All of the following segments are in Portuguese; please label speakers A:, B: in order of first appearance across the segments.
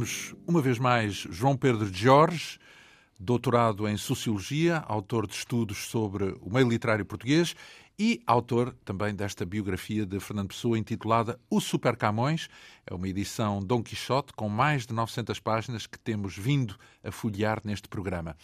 A: recebemos uma vez mais João Pedro Jorge, doutorado em Sociologia, autor de estudos sobre o meio literário português e autor também desta biografia de Fernando Pessoa intitulada O Super Camões. É uma edição Dom Quixote com mais de 900 páginas que temos vindo a folhear neste programa.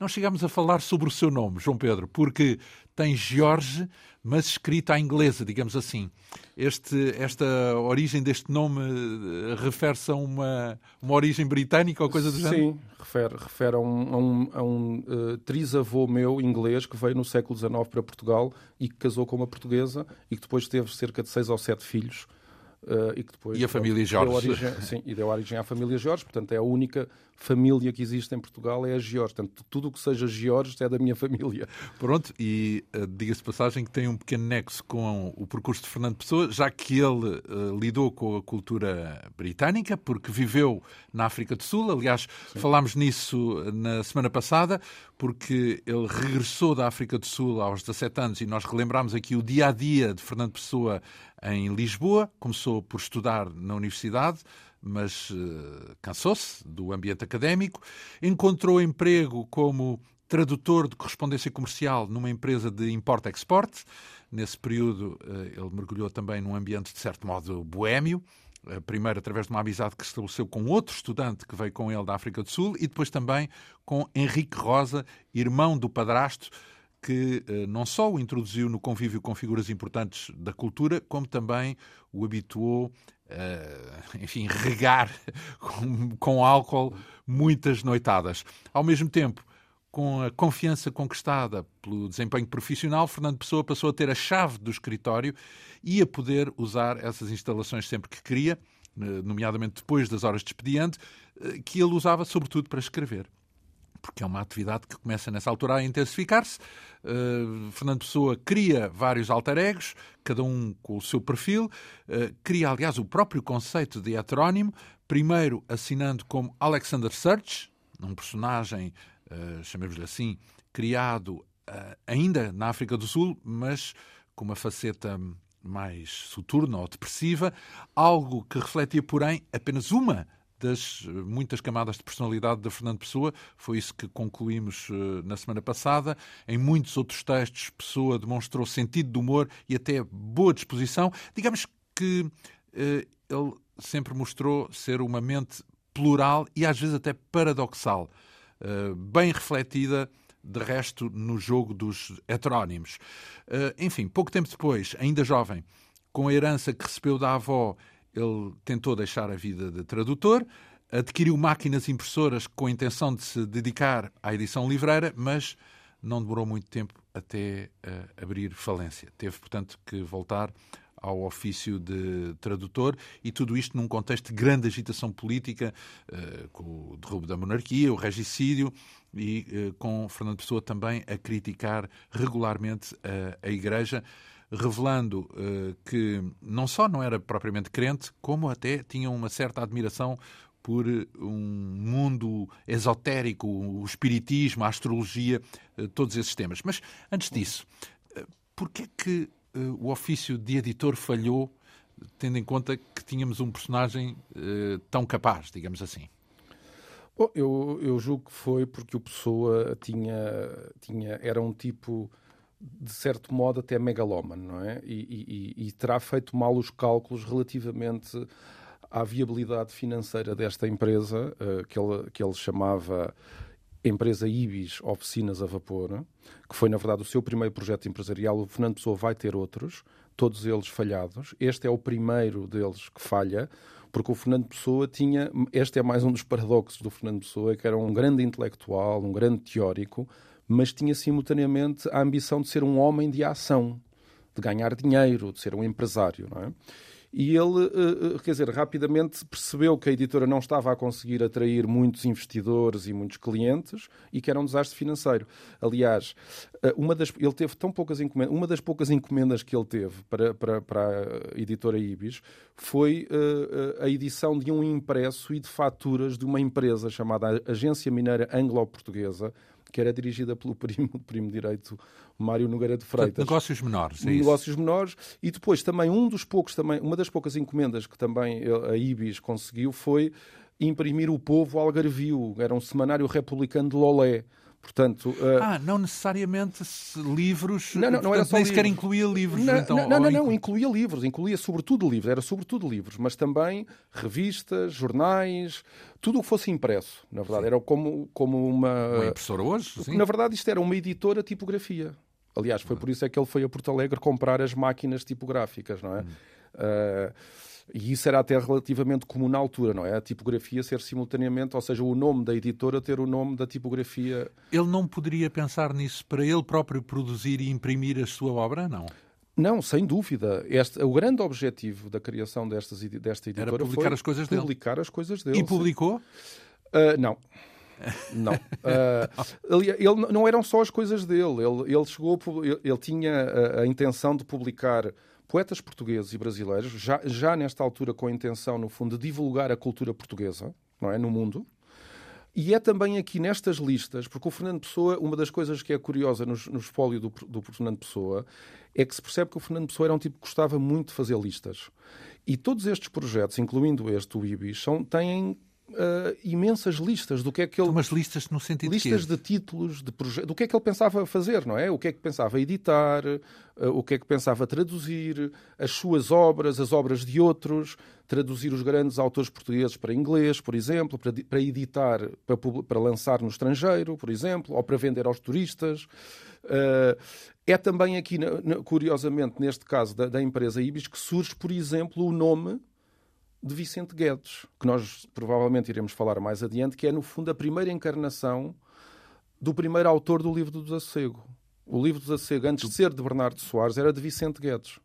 A: Não chegamos a falar sobre o seu nome, João Pedro, porque tem Jorge, mas escrito à inglesa, digamos assim. Este, esta origem deste nome eh, refere-se a uma, uma origem britânica ou coisa do
B: Sim,
A: género?
B: Sim, refere, refere a um, a um, a um uh, trisavô meu inglês que veio no século XIX para Portugal e que casou com uma portuguesa e que depois teve cerca de seis ou sete filhos. Uh, e, que depois,
A: e a família Jorge.
B: Deu origem, sim, e deu origem à família Jorge, portanto é a única família que existe em Portugal, é a Jorge. Portanto, tudo o que seja Jorge é da minha família.
A: Pronto, e uh, diga-se passagem que tem um pequeno nexo com o percurso de Fernando Pessoa, já que ele uh, lidou com a cultura britânica, porque viveu na África do Sul. Aliás, sim. falámos nisso na semana passada, porque ele regressou da África do Sul aos 17 anos e nós relembramos aqui o dia a dia de Fernando Pessoa em Lisboa. Começou por estudar na universidade, mas uh, cansou-se do ambiente académico. Encontrou emprego como tradutor de correspondência comercial numa empresa de import-export. Nesse período, uh, ele mergulhou também num ambiente, de certo modo, boêmio. Uh, primeiro, através de uma amizade que estabeleceu com outro estudante que veio com ele da África do Sul e depois também com Henrique Rosa, irmão do padrasto, que eh, não só o introduziu no convívio com figuras importantes da cultura, como também o habituou a, enfim, regar com, com álcool muitas noitadas. Ao mesmo tempo, com a confiança conquistada pelo desempenho profissional, Fernando Pessoa passou a ter a chave do escritório e a poder usar essas instalações sempre que queria, eh, nomeadamente depois das horas de expediente, eh, que ele usava sobretudo para escrever porque é uma atividade que começa nessa altura a intensificar-se. Uh, Fernando Pessoa cria vários alter egos, cada um com o seu perfil, uh, cria, aliás, o próprio conceito de heterónimo, primeiro assinando como Alexander Search, um personagem, uh, chamemos-lhe assim, criado ainda na África do Sul, mas com uma faceta mais soturna ou depressiva, algo que refletia, porém, apenas uma das muitas camadas de personalidade da Fernando Pessoa. Foi isso que concluímos uh, na semana passada. Em muitos outros textos, Pessoa demonstrou sentido de humor e até boa disposição. Digamos que uh, ele sempre mostrou ser uma mente plural e às vezes até paradoxal, uh, bem refletida de resto no jogo dos heterónimos. enfim, pouco tempo depois, ainda jovem, com a herança que recebeu da avó ele tentou deixar a vida de tradutor, adquiriu máquinas impressoras com a intenção de se dedicar à edição livreira, mas não demorou muito tempo até uh, abrir falência. Teve, portanto, que voltar ao ofício de tradutor e tudo isto num contexto de grande agitação política, uh, com o derrubo da monarquia, o regicídio e uh, com Fernando Pessoa também a criticar regularmente a Igreja revelando uh, que não só não era propriamente crente, como até tinha uma certa admiração por eh, um mundo esotérico, o espiritismo, a astrologia, uh, todos esses temas. Mas antes disso, uh, por que é que o ofício de editor falhou, tendo em conta que tínhamos um personagem tão capaz, digamos assim?
B: Bom, eu, eu julgo que foi porque o Pessoa tinha, tinha era um tipo de certo modo, até megalómano, não é? E, e, e, terá feito mal os cálculos relativamente à viabilidade financeira desta empresa, uh, que, ele, que ele chamava Empresa Ibis Oficinas a Vapor, que foi, na verdade, o seu primeiro projeto empresarial. O Fernando Pessoa vai ter outros, todos eles falhados. Este é o primeiro deles que falha, porque o Fernando Pessoa tinha. Este é mais um dos paradoxos do Fernando Pessoa, que era um grande intelectual, um grande teórico, mas tinha simultaneamente a ambição de ser um homem de ação, de ganhar dinheiro, de ser um empresário, não é? E ele, eh, eh, quer dizer, rapidamente percebeu que a editora não estava a conseguir atrair muitos investidores e muitos clientes e que era um desastre financeiro. Aliás, eh, uma das, ele teve tão poucas encomendas, uma das poucas encomendas que ele teve para, para, para a editora Ibis foi a edição de um impresso e de faturas de uma empresa chamada Agência Mineira Anglo-Portuguesa, que era dirigida pelo primo, primo direito Mário Nogueira de Freitas.
A: Portanto, negócios menores, é
B: Negócios
A: isso?
B: menores. E depois também um dos poucos, também, uma das poucas encomendas que também a Ibis conseguiu foi imprimir o Povo Algarvio, era um semanário republicano de Lolé. Portanto,
A: uh... Ah, não necessariamente livros.
B: Não, não, não era só
A: nem sequer incluía livros.
B: Não,
A: então,
B: não, não, não, não, incluía livros, incluía sobretudo livros, era sobretudo livros, mas também revistas, jornais, tudo o que fosse impresso, na verdade. Sim. Era como, como uma.
A: Uma impressora hoje? Sim.
B: Na verdade, isto era uma editora tipografia. Aliás, foi por isso é que ele foi a Porto Alegre comprar as máquinas tipográficas, não é? Hum. Uh, e isso era até relativamente comum na altura, não é? A tipografia ser simultaneamente, ou seja, o nome da editora ter o nome da tipografia.
A: Ele não poderia pensar nisso para ele próprio produzir e imprimir a sua obra, não?
B: Não, sem dúvida. Este, o grande objetivo da criação destas, desta editora
A: Era publicar as coisas
B: publicar
A: dele.
B: as coisas dele.
A: E publicou?
B: Uh, não. Não. Uh, ele, ele, não eram só as coisas dele. Ele, ele chegou, ele, ele tinha a, a, intenção de publicar poetas portugueses e brasileiros, já, já nesta altura com a intenção, no fundo, de divulgar a cultura portuguesa, não é, no mundo. E é também aqui nestas listas, porque o Fernando Pessoa, uma das coisas que é curiosa no, espólio do, do Fernando Pessoa, é que se percebe que o Fernando Pessoa era um tipo que gostava muito de fazer listas. E todos estes projetos, incluindo este, o IBIS, são, têm uh, imensas listas do que é que ele.
A: Umas listas no sentido
B: Listas
A: de,
B: de títulos, de projetos, do que é que ele pensava fazer, não é? O que é que pensava editar, uh, o que é que pensava traduzir, as suas obras, as obras de outros, traduzir os grandes autores portugueses para inglês, por exemplo, para, para editar, para, para lançar no estrangeiro, por exemplo, ou para vender aos turistas. Uh, é também aqui, curiosamente, neste caso da, da empresa Ibis, que surge, por exemplo, o nome de Vicente Guedes, que nós provavelmente iremos falar mais adiante, que é, no fundo, a primeira encarnação do primeiro autor do livro do Desassossego. O livro do Desassossego, antes de ser de Bernardo Soares, era de Vicente Guedes.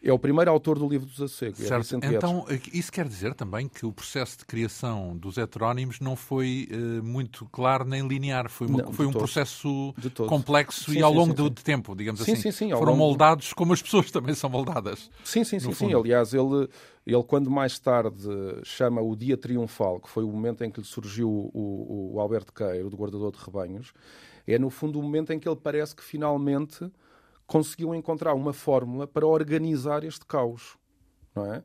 B: É o primeiro autor do livro do Desassossego. É
A: então, isso quer dizer também que o processo de criação dos heterónimos não foi uh, muito claro nem linear. Foi, uma, não, foi um todos. processo complexo sim, e ao sim, longo sim, de, tempo, digamos
B: sim,
A: assim.
B: Sim, sim,
A: Foram moldados como as pessoas também são moldadas.
B: Sim, sim, sim, sim. Aliás, ele, ele, quando mais tarde chama o Dia Triunfal, que foi o momento em que lhe surgiu o, o Alberto Queiro, do Guardador de Rebanhos, é no fundo o momento em que ele parece que finalmente conseguiu encontrar uma fórmula para organizar este caos, não é?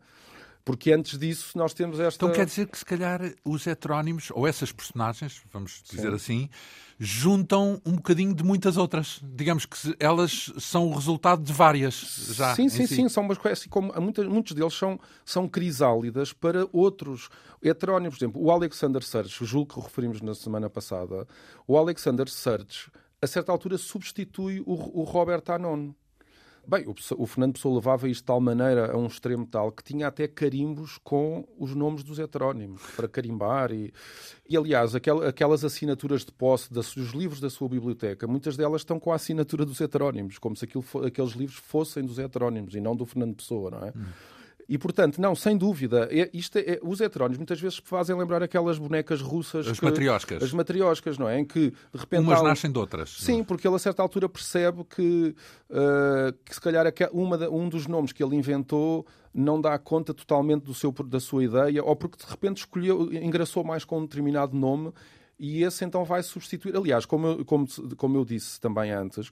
B: Porque antes disso nós temos esta.
A: Então quer dizer que se calhar os heterónimos, ou essas personagens, vamos dizer Sim. assim, juntam um bocadinho de muitas outras. Digamos que elas são o resultado de várias já.
B: Sim, sim,
A: si.
B: sim. São umas assim, como muitos, muitos deles são, são crisálidas para outros heterónimos. Por exemplo, o Alexander Serge, o julgo que referimos na semana passada, o Alexander Serge a certa altura substitui o, o Robert Anon. Bem, o, o, Fernando Pessoa levava isto de tal maneira a um extremo tal que tinha até carimbos com os nomes dos heterónimos para carimbar. E, e aliás, aquel, aquelas assinaturas de posse dos livros da sua biblioteca, muitas delas estão com a assinatura dos heterónimos, como se aquilo, aqueles livros fossem dos heterónimos e não do Fernando Pessoa, não é? Hum. E, portanto, não, sem dúvida, é, isto é, os heterónimos muitas vezes fazem lembrar aquelas bonecas russas.
A: As que, matrioscas.
B: As matrioscas, não é? Em que, de repente.
A: Umas nascem de outras.
B: Sim, porque ele a certa altura percebe que, uh, que se calhar uma, um dos nomes que ele inventou não dá conta totalmente do seu, da sua ideia, ou porque de repente escolheu, engraçou mais com um determinado nome e esse então vai substituir. Aliás, como eu, como, como eu disse também antes,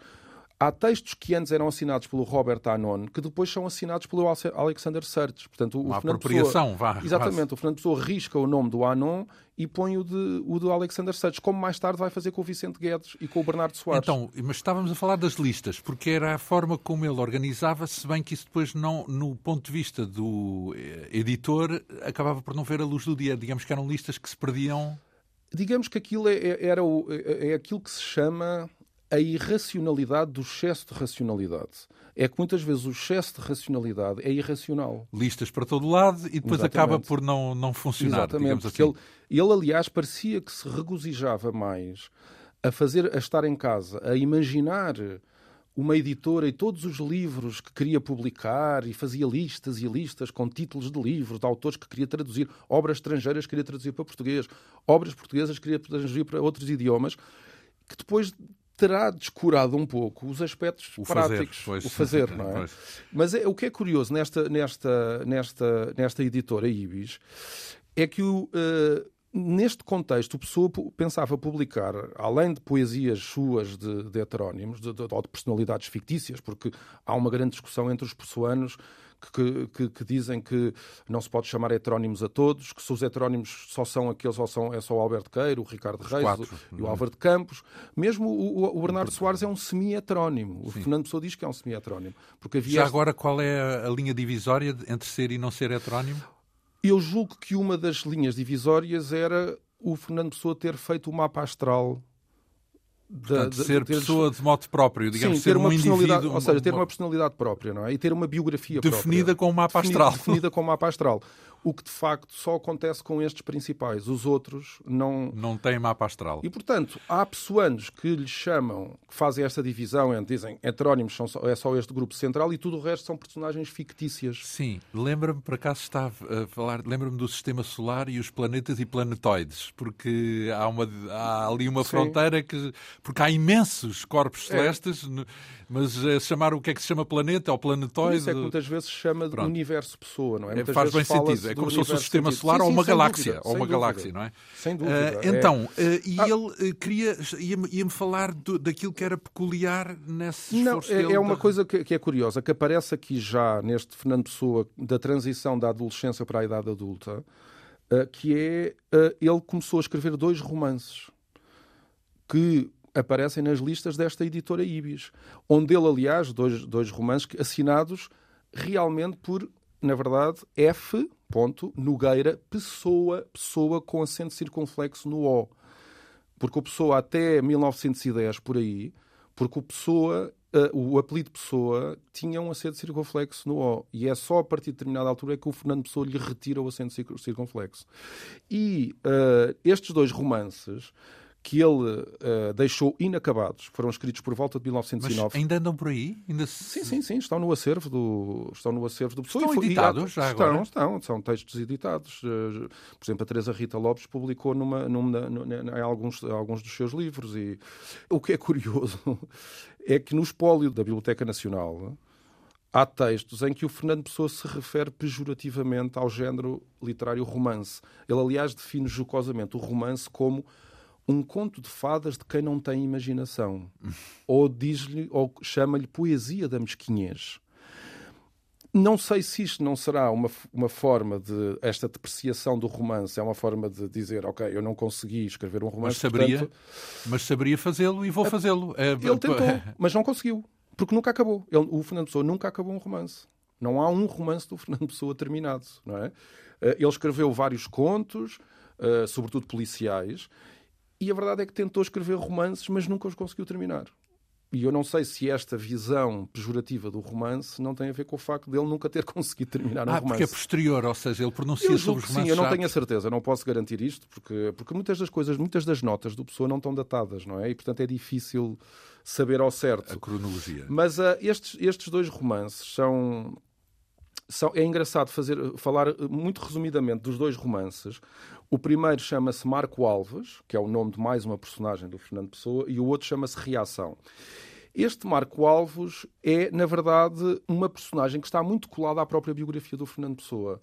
B: Há textos que antes eram assinados pelo Robert Anon, que depois são assinados pelo Alexander Sertes.
A: Portanto, o Uma Fernando apropriação,
B: Pessoa,
A: vá.
B: Exatamente,
A: quase.
B: o Fernando Pessoa risca o nome do Anon e põe o, de, o do Alexander Sertes, como mais tarde vai fazer com o Vicente Guedes e com o Bernardo Soares.
A: Então, mas estávamos a falar das listas, porque era a forma como ele organizava, se bem que isso depois, não, no ponto de vista do eh, editor, acabava por não ver a luz do dia. Digamos que eram listas que se perdiam.
B: Digamos que aquilo é, é era o, é, é aquilo que se chama a irracionalidade do excesso de racionalidade. É que muitas vezes o excesso de racionalidade é irracional.
A: Listas para todo lado e depois Exatamente. acaba por não, não funcionar.
B: Exatamente,
A: assim.
B: ele, ele, aliás, parecia que se regozijava mais a fazer, a estar em casa, a imaginar uma editora e todos os livros que queria publicar e fazia listas e listas com títulos de livros, de autores que queria traduzir, obras estrangeiras que queria traduzir para português, obras portuguesas que queria traduzir para outros idiomas, que depois terá descurado um pouco os aspectos
A: o
B: práticos,
A: fazer, pois,
B: o fazer, não é? Pois. Mas é, o que é curioso nesta, nesta, nesta, nesta editora Ibis é que o, uh, neste contexto, o Pessoa pensava publicar, além de poesias suas de, de heterónimos, de, de, ou de personalidades fictícias, porque há uma grande discussão entre os pessoanos que, que, que, dizem que não se pode chamar heterónimos a todos, que se os heterónimos só são aqueles, só são, é só o Alberto Queiro, o Ricardo Reis quatro, o, e o? Álvaro de Campos. Mesmo o, o Bernardo Soares é um semi-heterónimo. O. Fernando Pessoa diz que é um semi-heterónimo.
A: Já agora, qual é a linha divisória entre ser e não ser heterónimo?
B: Eu julgo que uma das linhas divisórias era o Fernando Pessoa ter feito o mapa astral
A: Portanto, de, ser de ter... pessoa de modo próprio, digamos,
B: Sim, ter
A: ser
B: uma
A: um
B: personalidade. Ou seja, ter uma personalidade própria, não é? E ter uma biografia
A: definida
B: própria.
A: com o mapa astral.
B: Definida com o mapa astral o que de facto só acontece com estes principais. Os outros não.
A: Não têm mapa astral.
B: E portanto, há pessoanos que lhes chamam, que fazem esta divisão, entre, dizem heterónimos são só, é só este grupo central e tudo o resto são personagens fictícias.
A: Sim, lembra-me, por acaso estava a falar, lembra-me do sistema solar e os planetas e planetoides, porque há, uma, há ali uma Sim. fronteira que. Porque há imensos corpos é. celestes. Mas é chamar o que é que se chama planeta ou planetóide.
B: Isso é que muitas vezes se chama de universo pessoa, não é?
A: é faz bem sentido. É como se fosse um sistema solar sim, ou uma galáxia. Dúvida, ou uma galáxia, não é?
B: Sem dúvida.
A: Uh, então, uh, e ah. ele uh, queria, ia-me ia falar do, daquilo que era peculiar nesse esforço
B: Não, é,
A: é
B: uma coisa que, que, é curiosa, que aparece aqui já neste Fernando Pessoa, da transição da adolescência para a idade adulta, que é, ele começou a escrever dois romances que aparecem nas listas desta editora Ibis, onde ele, aliás, dois, dois romances assinados realmente por, na verdade, F. Nogueira Pessoa, Pessoa com acento circunflexo no O. Porque o Pessoa até 1910, por aí, porque o Pessoa, uh, o apelido Pessoa, tinha um acento circunflexo no O. E é só a partir de determinada altura é que o Fernando Pessoa lhe retira o acento circunflexo. E uh, estes dois romances que ele uh, deixou inacabados, foram escritos por volta de 1909. Mas
A: ainda andam por aí? Ainda
B: se... Sim, sim, sim, estão no acervo do, estão no acervo do
A: Estão editados já
B: estão,
A: agora?
B: Estão, são textos editados. Uh, por exemplo, a Teresa Rita Lopes publicou numa, numa, numa, em alguns, alguns dos seus livros. E o que é curioso é que no espólio da Biblioteca Nacional há textos em que o Fernando Pessoa se refere pejorativamente ao género literário romance. Ele, aliás, define jocosamente o romance como um conto de fadas de quem não tem imaginação. ou diz-lhe, ou chama-lhe poesia da mesquinhez. Não sei se isto não será uma, uma forma de. Esta depreciação do romance é uma forma de dizer, ok, eu não consegui escrever um romance.
A: Mas saberia,
B: portanto...
A: mas saberia fazê-lo e vou fazê-lo.
B: É... Ele tentou, mas não conseguiu. Porque nunca acabou. Ele, o Fernando Pessoa nunca acabou um romance. Não há um romance do Fernando Pessoa terminado. Não é? Eh, ele escreveu vários contos, eh, sobretudo policiais, e a verdade é que tentou escrever romances, mas nunca os conseguiu terminar. E eu não sei se esta visão pejorativa do romance não tem a ver com o facto dele nunca ter conseguido terminar um
A: ah,
B: romance.
A: porque é posterior, ou seja, ele pronuncia sobre os romances
B: Sim, eu não tenho a certeza, não posso garantir isto, porque, porque muitas das coisas, muitas das notas do Pessoa não estão datadas, não é? E, portanto, é difícil saber ao certo.
A: A cronologia.
B: Mas uh, estes, estes dois romances são, são... É engraçado fazer, falar muito resumidamente dos dois romances. O primeiro chama-se Marco Alves, que é o nome de mais uma personagem do Fernando Pessoa, e o outro chama-se Reação. Este Marco Alves é, na verdade, uma personagem que está muito colada à própria biografia do Fernando Pessoa.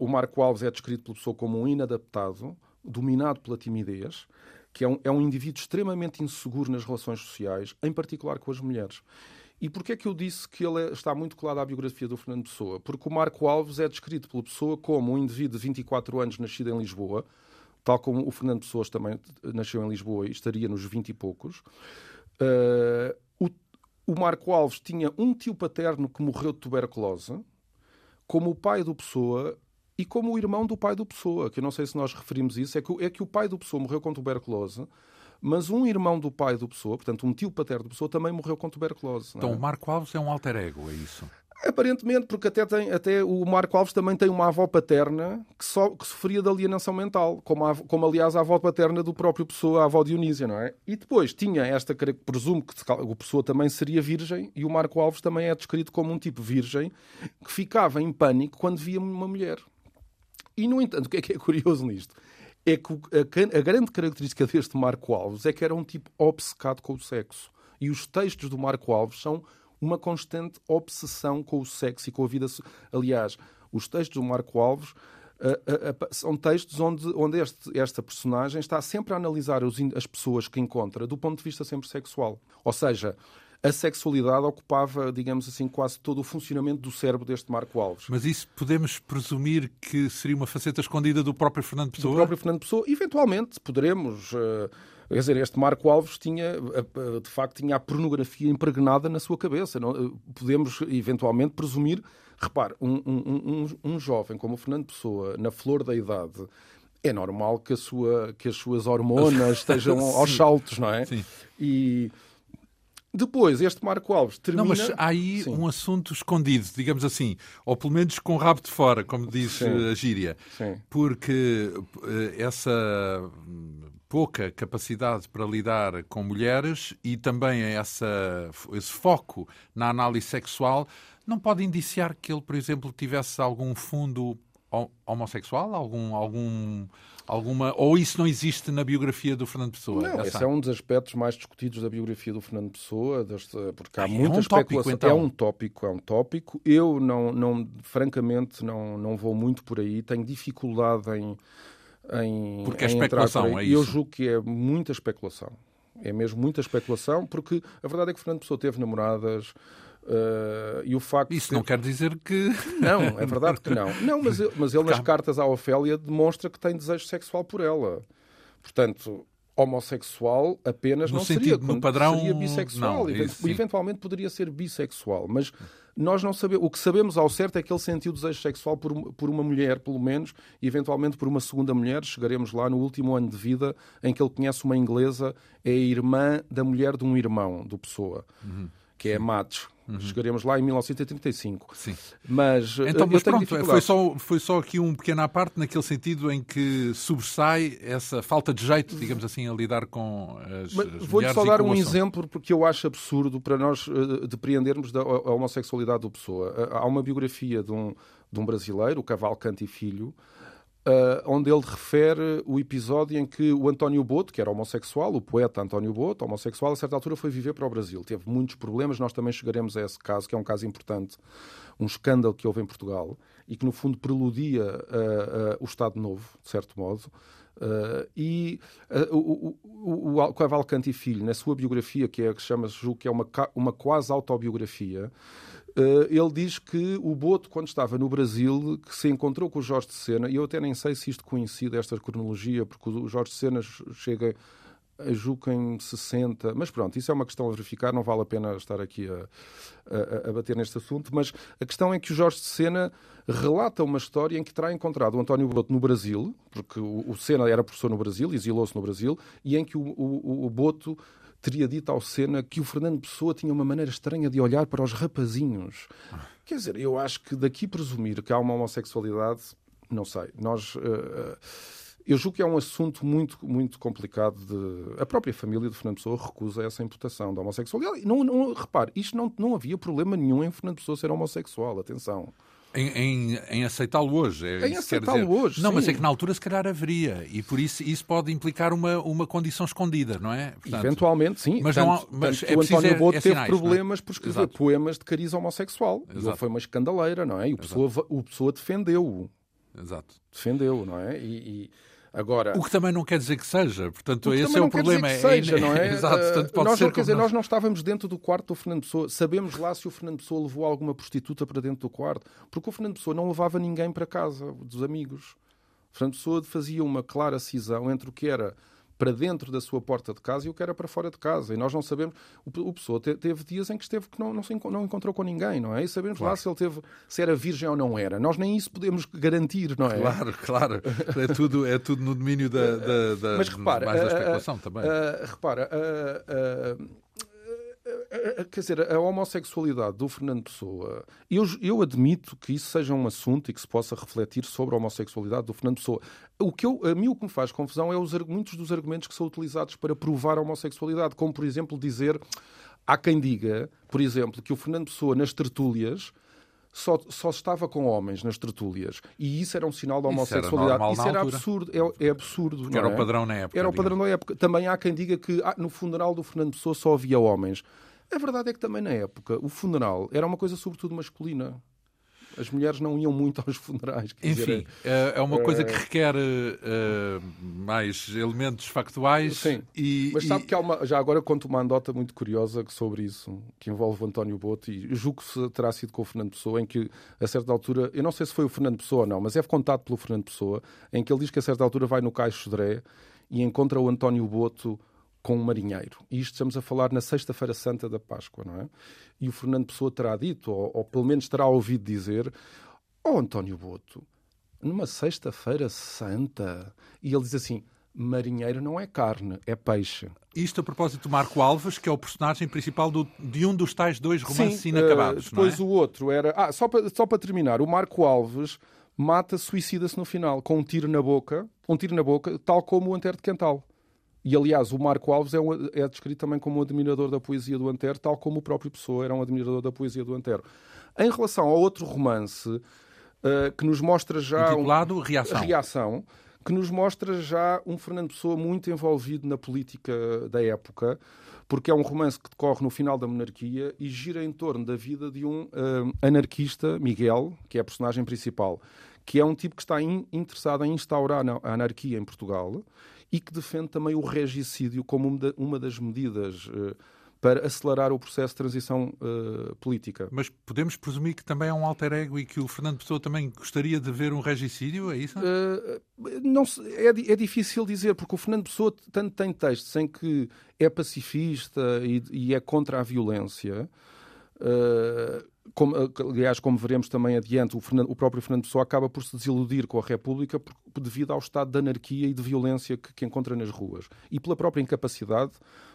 B: O Marco Alves é descrito pela pessoa como um inadaptado, dominado pela timidez, que é um, é um indivíduo extremamente inseguro nas relações sociais, em particular com as mulheres. E porquê é que eu disse que ele é, está muito colado à biografia do Fernando Pessoa? Porque o Marco Alves é descrito pela Pessoa como um indivíduo de 24 anos nascido em Lisboa, tal como o Fernando Pessoa também nasceu em Lisboa e estaria nos 20 e poucos. Uh, o, o Marco Alves tinha um tio paterno que morreu de tuberculose, como o pai do Pessoa e como o irmão do pai do Pessoa, que eu não sei se nós referimos isso, é que, é que o pai do Pessoa morreu com tuberculose, mas um irmão do pai do Pessoa, portanto um tio paterno do Pessoa, também morreu com tuberculose.
A: Então
B: é?
A: o Marco Alves é um alter ego, é isso?
B: Aparentemente, porque até, tem, até o Marco Alves também tem uma avó paterna que, só, que sofria de alienação mental, como, a, como aliás a avó paterna do próprio Pessoa, a avó Dionísia, não é? E depois tinha esta, presumo que o Pessoa também seria virgem, e o Marco Alves também é descrito como um tipo virgem que ficava em pânico quando via uma mulher. E, no entanto, o que é que é curioso nisto? É que a, grande característica deste Marco Alves é que era um tipo obcecado com o sexo. E os textos do Marco Alves são uma constante obsessão com o sexo e com a vida. Aliás, os textos do Marco Alves são textos onde, onde este, esta personagem está sempre a analisar os, as pessoas que encontra do ponto de vista sempre sexual. Ou seja, a sexualidade ocupava, digamos assim, quase todo o funcionamento do cérebro deste Marco Alves.
A: Mas isso podemos presumir que seria uma faceta escondida do próprio Fernando Pessoa?
B: Do próprio Fernando Pessoa. Eventualmente, poderemos. Uh, quer dizer, este Marco Alves tinha, uh, de facto, tinha a pornografia impregnada na sua cabeça. Não? Podemos, eventualmente, presumir. Repare, um, um, um, um jovem como o Fernando Pessoa, na flor da idade, é normal que, a sua, que as suas hormonas estejam aos saltos, não é?
A: Sim.
B: E depois, este Marco Alves termina...
A: Não, mas há aí Sim. um assunto escondido, digamos assim, ou pelo menos com o rabo de fora, como diz Sim. a gíria.
B: Sim.
A: Porque eh, essa pouca capacidade para lidar com mulheres e também essa, esse foco na análise sexual não pode indiciar que ele, por exemplo, tivesse algum fundo homossexual, algum, algum alguma ou isso não existe na biografia do Fernando Pessoa?
B: Não, esse é um dos aspectos mais discutidos da biografia do Fernando Pessoa, deste, porque há muita é um especulação. Tópico, então. É um tópico, é um tópico. Eu não, não, francamente, não, não vou muito por aí. Tenho dificuldade em em,
A: porque é especulação, é
B: isso? Eu julgo que é muita especulação. É mesmo muita especulação, porque a verdade é que Fernando Pessoa teve namoradas, Uh, e o facto
A: Isso não quer dizer que.
B: Não, é verdade que não. Não, mas, ele, mas ele nas cartas à Ofélia demonstra que tem desejo sexual por ela. Portanto, homossexual apenas
A: no
B: não
A: sentido,
B: seria.
A: No padrão,
B: seria bissexual.
A: Não, isso,
B: Eventualmente poderia ser bissexual, mas nós não sabemos. O que sabemos ao certo é que ele sentiu desejo sexual por, por uma mulher, pelo menos, e eventualmente por uma segunda mulher. Chegaremos lá no último ano de vida em que ele conhece uma inglesa, é a irmã da mulher de um irmão do Pessoa, uhum. Que é Matos. Uhum. Chegaremos lá em 1935.
A: Sim.
B: Mas,
A: então, mas pronto, foi só, foi só aqui um pequeno à parte naquele sentido em que sobressai essa falta de jeito, digamos assim, a lidar com as, as
B: Vou-lhe só dar um exemplo porque eu acho absurdo para nós uh, depreendermos da homossexualidade do Pessoa. Uh, há uma biografia de um, de um brasileiro, o Cavalcante e Filho, Uh, onde ele refere o episódio em que o António Boto, que era homossexual, o poeta António Boto, homossexual, a certa altura foi viver para o Brasil. Teve muitos problemas, nós também chegaremos a esse caso, que é um caso importante, um escândalo que houve em Portugal e que, no fundo, preludia uh, uh, o Estado Novo, de certo modo. e o, o, o Filho, na sua biografia, que é que chama-se, julgo que é uma, uma quase autobiografia, ele diz que o Boto, quando estava no Brasil, que se encontrou com o Jorge de Sena, e eu até nem sei se isto coincide, esta cronologia, porque o Jorge de Sena chega a julgo em 60, mas pronto, isso é uma questão a verificar, não vale a pena estar aqui a, a, a, bater neste assunto, mas a questão é que o Jorge de Sena relata uma história em que terá encontrado o António Boto no Brasil, porque o, o Sena era professor no Brasil, exilou-se no Brasil, e em que o, o, o Boto teria dito ao Senna que o Fernando Pessoa tinha uma maneira estranha de olhar para os rapazinhos. Quer dizer, eu acho que daqui presumir que há uma homossexualidade, não sei. Nós. Uh, eu julgo que é um assunto muito, muito complicado. De... A própria família de Fernando Pessoa recusa essa imputação da homossexualidade. Não, não, repare, isto não, não havia problema nenhum em Fernando Pessoa ser homossexual. Atenção.
A: Em, em, em aceitá-lo hoje.
B: É em aceitá-lo hoje.
A: Não,
B: sim.
A: mas é que na altura se calhar haveria. E por isso isso pode implicar uma, uma condição escondida, não é?
B: Portanto, Eventualmente, sim.
A: Mas,
B: tanto,
A: não há, mas
B: tanto é o António Boto
A: é,
B: teve
A: sinais,
B: problemas
A: é?
B: por escrever Exato. poemas de cariz homossexual. Ele foi uma escandaleira, não é? E o Pessoa, o Pessoa defendeu-o.
A: Exato.
B: Defendeu, não é? e, e... Agora,
A: o que também não quer dizer que seja, portanto, esse é o problema.
B: Que seja,
A: é,
B: não é?
A: Exato,
B: portanto, pode nós, ser não, quer dizer, nós não estávamos dentro do quarto do Fernando Pessoa. Sabemos lá se o Fernando Pessoa levou alguma prostituta para dentro do quarto, porque o Fernando Pessoa não levava ninguém para casa dos amigos. O Fernando Pessoa fazia uma clara cisão entre o que era para dentro da sua porta de casa e o que era para fora de casa. E nós não sabemos. O, o pessoa te, teve dias em que esteve que não, não, se, não encontrou com ninguém, não é? E sabemos claro. lá se ele teve, se era virgem ou não era. Nós nem isso podemos garantir, não é?
A: Claro, claro. É tudo, é tudo no domínio da, da, da
B: Mas repara,
A: mais da especulação uh, também.
B: Uh, repara, uh, quer dizer, a homossexualidade do Fernando Pessoa, eu, eu admito que isso seja um assunto e que se possa refletir sobre a homossexualidade do Fernando Pessoa. O que eu, a mim o que me faz confusão é os, muitos dos argumentos que são utilizados para provar a homossexualidade, como por exemplo dizer, há quem diga, por exemplo, que o Fernando Pessoa nas tertúlias só, só estava com homens nas tertúlias. E isso era um sinal da homossexualidade.
A: Isso era,
B: isso era absurdo. É, é absurdo.
A: era
B: é?
A: o padrão na época.
B: Era o padrão na época. Também há quem diga que ah, no funeral do Fernando Pessoa só havia homens. A verdade é que também na época o funeral era uma coisa sobretudo masculina. As mulheres não iam muito aos funerais.
A: Enfim,
B: dizer,
A: é, é uma coisa que requer uh, mais elementos factuais.
B: Sim,
A: e,
B: mas sabe e... que há uma, já agora conto uma andota muito curiosa sobre isso, que envolve o António Boto, e julgo que terá sido com o Fernando Pessoa, em que a certa altura, eu não sei se foi o Fernando Pessoa ou não, mas é contado pelo Fernando Pessoa, em que ele diz que a certa altura vai no Caixo Dré e encontra o António Boto com um marinheiro. E isto estamos a falar na Sexta-feira Santa da Páscoa, não é? E o Fernando Pessoa terá dito, ou, ou pelo menos terá ouvido dizer, oh António Boto, numa Sexta-feira Santa. E ele diz assim: marinheiro não é carne, é peixe.
A: Isto a propósito do Marco Alves, que é o personagem principal do, de um dos tais dois romances Sim, inacabados.
B: Uh, depois
A: é?
B: o outro era. Ah, só para, só para terminar, o Marco Alves mata, suicida-se no final, com um tiro na boca, um tiro na boca, tal como o Antero de Quental. E, aliás, o Marco Alves é, um, é, descrito também como um admirador da poesia do Antero, tal como o próprio Pessoa era um admirador da poesia do Antero. Em relação ao outro romance, uh, que nos mostra já...
A: Intitulado um, Reação.
B: Reação, que nos mostra já um Fernando Pessoa muito envolvido na política da época, porque é um romance que decorre no final da monarquia e gira em torno da vida de um uh, anarquista, Miguel, que é a personagem principal, que é um tipo que está in, interessado em instaurar a anarquia em Portugal e que defende também o regicídio como uma das medidas uh, para acelerar o processo de transição uh, política.
A: Mas podemos presumir que também é um alter ego e que o Fernando Pessoa também gostaria de ver um regicídio, é isso? Uh,
B: não, é, é, difícil dizer, porque o Fernando Pessoa tanto tem textos em que é pacifista e, e é contra a violência, uh, como, aliás, como veremos também adiante, o, Fernando, o, próprio Fernando Pessoa acaba por se desiludir com a República por, devido ao estado de anarquia e de violência que, que, encontra nas ruas. E pela própria incapacidade,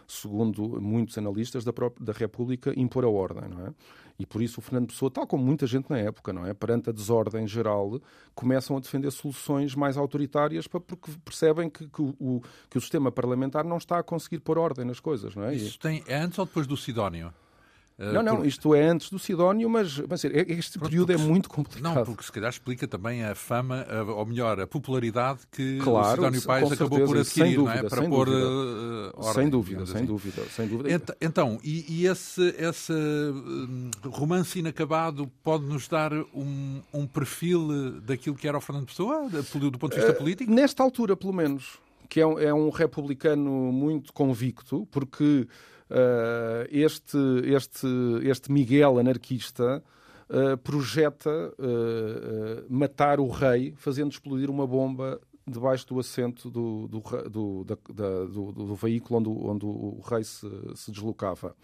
B: segundo muitos analistas, da, própria, da República impor a ordem, não é? E por isso o Fernando Pessoa, tal como muita gente na época, não é? Perante a desordem geral, começam a defender soluções mais autoritárias porque percebem que, que, o, que o sistema parlamentar não está a conseguir pôr ordem nas coisas, não é?
A: Isso tem, é antes ou depois do Sidónio?
B: Eh, não, não, isto é antes do Sidónio, mas, mas é, este Pronto, período é porque, é muito complicado.
A: Não, porque se calhar explica também a fama, ou melhor, a popularidade que claro, o Sidónio Paes acabou por adquirir,
B: dúvida,
A: não é? Para pôr dúvida. Uh, ordem,
B: sem dúvida, sem assim. dúvida, sem dúvida.
A: Então, e, e esse, esse hum, romance inacabado pode nos dar um, um, perfil daquilo que era o Fernando Pessoa, do ponto de vista uh, político?
B: Nesta altura, pelo menos, que é um, é um republicano muito convicto, porque Uh, este, este, este Miguel anarquista uh, projeta uh, matar o rei fazendo explodir uma bomba debaixo do assento do, do, do, da, da, do, do veículo onde, onde, o rei se, se deslocava.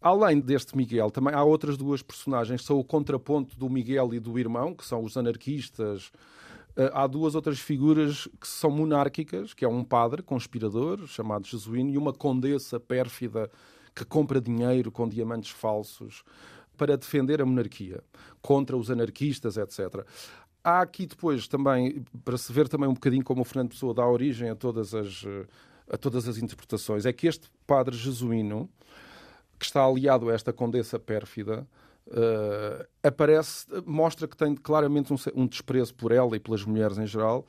B: Além deste Miguel, também há outras duas personagens, são o contraponto do Miguel e do irmão, que são os anarquistas, eh, há duas outras figuras que são monárquicas, que é um padre conspirador chamado Jesuíno e uma condessa pérfida que compra dinheiro com diamantes falsos para defender a monarquia contra os anarquistas, etc. Há aqui depois também, para se ver também um bocadinho como o Fernando Pessoa dá origem a todas as, eh, a todas as interpretações, é que este padre jesuíno, que está aliado a esta condessa pérfida, uh, aparece, mostra que tem claramente um, um, desprezo por ela e pelas mulheres em geral.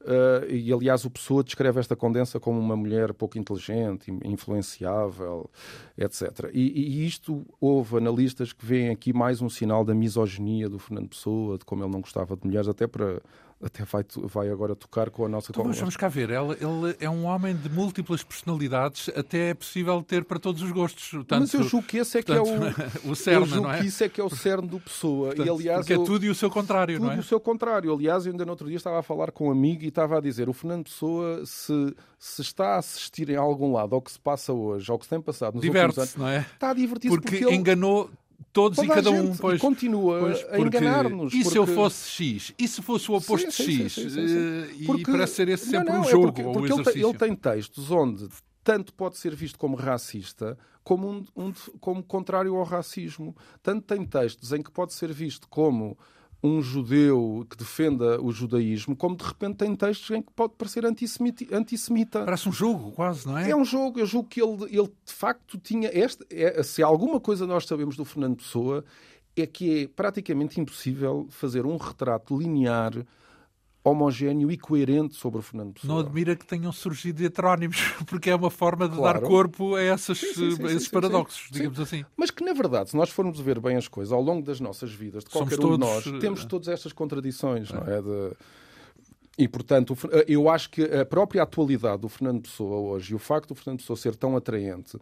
B: Uh, e aliás, o Pessoa descreve esta condensa como uma mulher pouco inteligente, influenciável, etc. E, e, isto houve analistas que veem aqui mais um sinal da misoginia do Fernando Pessoa, de como ele não gostava de mulheres, até para até vai, vai agora tocar com a nossa
A: então, vamos, vamos cá ver, ele, ele, é um homem de múltiplas personalidades, até é possível ter para todos os gostos.
B: Tanto, Mas eu julgo que esse é que é o,
A: o cerne,
B: eu julgo
A: não é?
B: que isso é que é o cerne do Pessoa.
A: Portanto, e, aliás, porque é é tudo e o seu contrário,
B: tudo
A: não é?
B: Tudo e o seu contrário. Aliás, eu ainda no outro dia estava a falar com um amigo e estava a dizer, o Fernando Pessoa, se, se está a assistir em algum lado ao que se passa hoje, ao que se tem passado nos últimos anos,
A: não é?
B: está a divertir-se
A: porque, porque ele... enganou todos
B: Toda
A: e cada
B: um
A: pois,
B: continua
A: pois,
B: a enganar-nos.
A: E porque... se eu fosse X? E se fosse o oposto sim, de X? Sim, sim, porque... E parece ser esse sempre
B: não, não,
A: um jogo
B: é porque, porque
A: ele, tem,
B: ele, tem, textos onde tanto pode ser visto como racista como, um, um, como contrário ao racismo. Tanto tem textos em que pode ser visto como um judeu que defenda o judaísmo, como de repente tem textos em que pode parecer antissemita.
A: Parece um jogo, quase, não é?
B: É um jogo. Eu julgo que ele, ele de facto tinha. Este, é, se alguma coisa nós sabemos do Fernando Pessoa, é que é praticamente impossível fazer um retrato linear homogéneo e coerente sobre o Fernando Pessoa.
A: Não admira que tenham surgido heterónimos, porque é uma forma de claro. dar corpo a, essas, sim, sim, sim, a esses paradoxos, digamos assim.
B: Mas que, na verdade, se nós formos ver bem as coisas ao longo das nossas vidas, de qualquer Somos um todos... de nós, temos eh, todas estas contradições, é. não é? De... E, portanto, eh, eu acho que a própria atualidade do Fernando Pessoa hoje e o facto do Fernando Pessoa ser tão atraente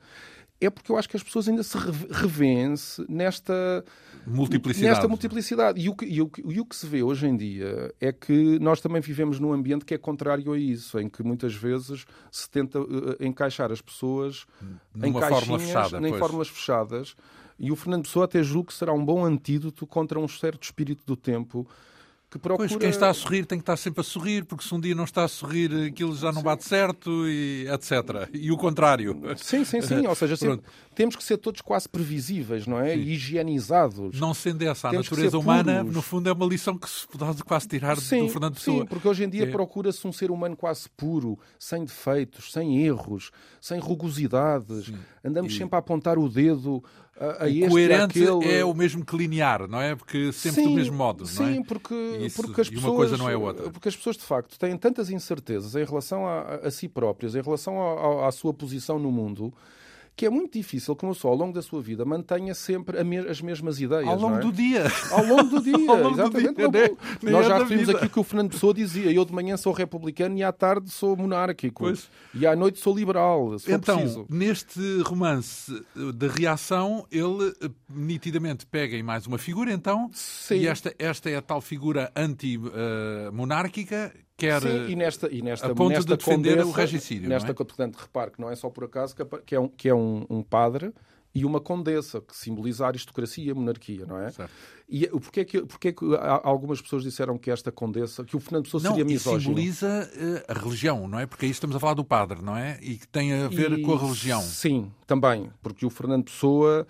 B: é porque eu acho que as pessoas ainda se revêem-se nesta
A: multiplicidade.
B: Nesta multiplicidade. E o, que, e, o, e o que se vê hoje em dia é que nós também vivemos num ambiente que é contrário a isso, em que muitas vezes se tenta uh, encaixar as pessoas
A: Numa em caixinhas, fechada,
B: em fórmulas fechadas. E o Fernando Pessoa até julgo que será um bom antídoto contra um certo espírito do tempo que procura...
A: Pois, quem está a sorrir tem que estar sempre a sorrir, porque se um dia não está a sorrir, aquilo já não bate certo, e etc. E o contrário.
B: Sim, sim, sim. Ou seja, sempre, temos que ser todos quase previsíveis, não é? Sim. Higienizados.
A: Não sendo essa a temos natureza humana, no fundo é uma lição que se pode quase tirar sim, do Fernando Pessoa.
B: Sim, porque hoje em dia é. procura-se um ser humano quase puro, sem defeitos, sem erros, sem rugosidades. Sim. Andamos e... sempre a apontar o dedo a, a o
A: coerente
B: aquele...
A: é o mesmo que linear, não é? Porque sempre sim, do mesmo modo,
B: sim,
A: não
B: é?
A: Sim,
B: porque, Isso, porque as pessoas... uma
A: coisa não é outra.
B: Porque as pessoas, de facto, têm tantas incertezas em relação a, a si próprias, em relação a, a, à sua posição no mundo, que é muito difícil que uma pessoa, ao longo da sua vida, mantenha sempre me as mesmas ideias.
A: Ao longo
B: é?
A: do dia.
B: Ao longo do dia,
A: longo
B: exatamente.
A: Do dia, nem,
B: Nós
A: é
B: já referimos aqui que o Fernando Pessoa dizia: eu de manhã sou republicano e à tarde sou monárquico. Pois. E à noite sou liberal.
A: então,
B: preciso.
A: neste romance de reação, ele eh, nitidamente pega em mais uma figura, então.
B: Sim.
A: E esta, esta é a tal figura anti-monárquica. Quer
B: Sim, e nesta, e nesta,
A: a ponto
B: nesta
A: de defender condessa, o regicídio.
B: Nesta,
A: é?
B: portanto, repare que não é só por acaso que é um, que é um, um padre e uma condessa, que simboliza a aristocracia e a monarquia, não é?
A: Certo.
B: E porquê que, porquê que algumas pessoas disseram que esta condessa, que o Fernando Pessoa
A: não,
B: seria misógino?
A: simboliza uh, a religião, não é? Porque aí estamos a falar do padre, não é? E que tem a ver e, com a religião.
B: Sim, também, porque o Fernando Pessoa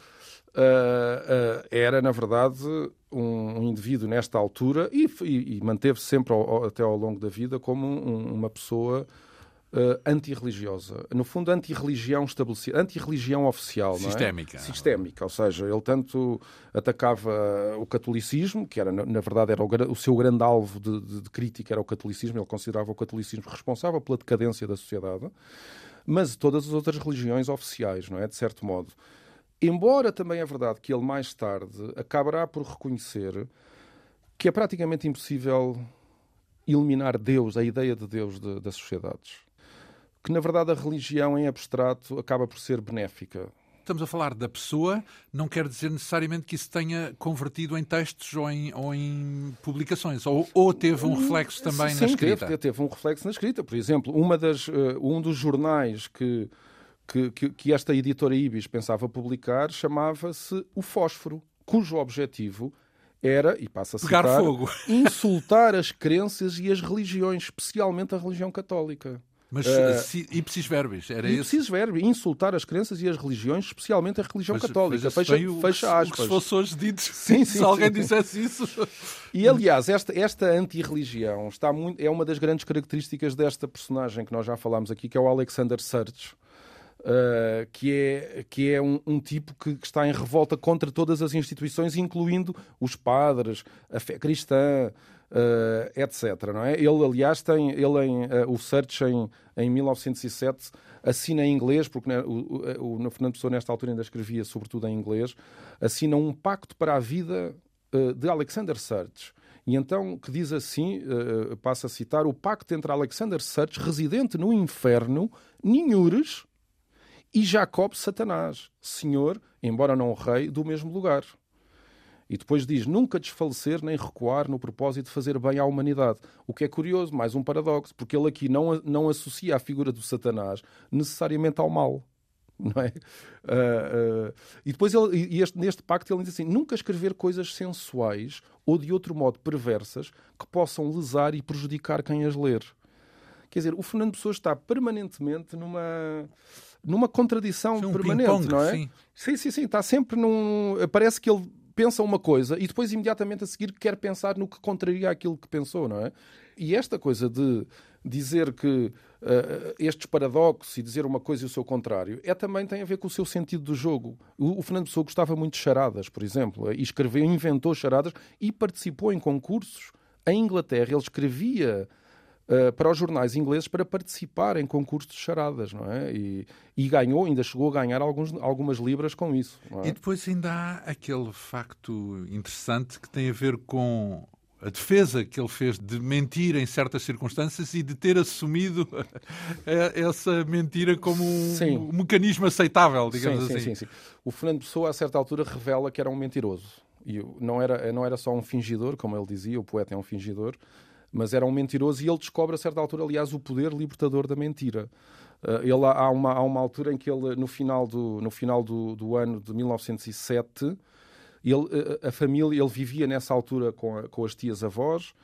B: uh, uh, era, na verdade, um, um, indivíduo nesta altura e, e, e manteve-se sempre ao, ao, até ao longo da vida como um, uma pessoa uh, antirreligiosa. No fundo, antirreligião estabelecida, antirreligião oficial.
A: Sistémica.
B: Não é? Sistémica. Ou seja, ele tanto atacava o catolicismo, que era, na verdade, era o, o seu grande alvo de, de, de, crítica era o catolicismo, ele considerava o catolicismo responsável pela decadência da sociedade, mas todas as outras religiões oficiais, não é? De certo modo. Embora também é verdade que ele mais tarde acabará por reconhecer que é praticamente impossível eliminar Deus, a ideia de Deus de, das sociedades. Que na verdade a religião em abstrato acaba por ser benéfica.
A: Estamos a falar da pessoa, não quer dizer necessariamente que isso tenha convertido em textos ou em, ou em publicações, ou, ou, teve um reflexo também
B: Sim,
A: na escrita.
B: Teve, teve um reflexo na escrita. Por exemplo, uma das, uh, um dos jornais que que, que, que esta editora Ibis pensava publicar chamava-se O Fósforo, cujo objetivo era, e passa a
A: citar,
B: Pegar
A: fogo.
B: insultar as crenças e as religiões, especialmente a religião católica.
A: Mas uh, ipsis verbis, era
B: isso? Ipsis verbis, insultar as crenças e as religiões, especialmente a religião mas, católica. Fecha,
A: o,
B: fecha aspas.
A: O que se fosse hoje dito,
B: sim, sim,
A: se alguém
B: sim.
A: dissesse isso.
B: E aliás, esta, esta anti-religião está muito, é uma das grandes características desta personagem que nós já falámos aqui, que é o Alexander Serge. Uh, que é, que é um, um tipo que, que, está em revolta contra todas as instituições, incluindo os padres, a fé cristã, uh, etc. Não é? Ele, aliás, tem ele em, uh, o Search em, em 1907 assina em inglês, porque né, o, o, o Fernando Pessoa nesta altura ainda escrevia sobretudo em inglês, assina um pacto para a vida de Alexander Search. E então, que diz assim, uh, passa a citar, o pacto entre Alexander Search, residente no inferno, Ninhures, e Jacob Satanás, senhor, embora não rei, do mesmo lugar. E depois diz: nunca desfalecer nem recuar no propósito de fazer bem à humanidade. O que é curioso, mais um paradoxo, porque ele aqui não, não associa a figura do Satanás necessariamente ao mal. Não é? Uh, uh, e depois, ele, este, neste pacto, ele diz assim: nunca escrever coisas sensuais ou de outro modo perversas que possam lesar e prejudicar quem as ler. Quer dizer, o Fernando Pessoa está permanentemente numa numa contradição
A: sim, um
B: permanente, não é?
A: Sim.
B: sim, sim, sim. Está sempre num. Parece que ele pensa uma coisa e depois imediatamente a seguir quer pensar no que contraria aquilo que pensou, não é? E esta coisa de dizer que uh, estes paradoxos e dizer uma coisa e o seu contrário é também tem a ver com o seu sentido do jogo. O, o Fernando Pessoa gostava muito de charadas, por exemplo, e escreveu, inventou charadas e participou em concursos Em Inglaterra, ele escrevia uh, para os jornais ingleses para participar em concursos de charadas, não é? E, e ganhou, ainda chegou a ganhar alguns, algumas libras com isso. É?
A: E depois ainda há aquele facto interessante que tem a ver com a defesa que ele fez de mentir em certas circunstâncias e de ter assumido essa mentira como um, um mecanismo aceitável, digamos
B: sim,
A: assim.
B: Sim, sim, sim. O Fernando Pessoa, a certa altura, revela que era um mentiroso. E não era, não era só um fingidor, como ele dizia, o poeta é um fingidor, mas era um mentiroso e ele descobre a certa altura, aliás, o poder libertador da mentira. Uh, ele, há, uma, há uma altura em que ele, no final do, no final do, do ano de 1907, ele, eh, a família, ele vivia nessa altura com, a, com as tias avós,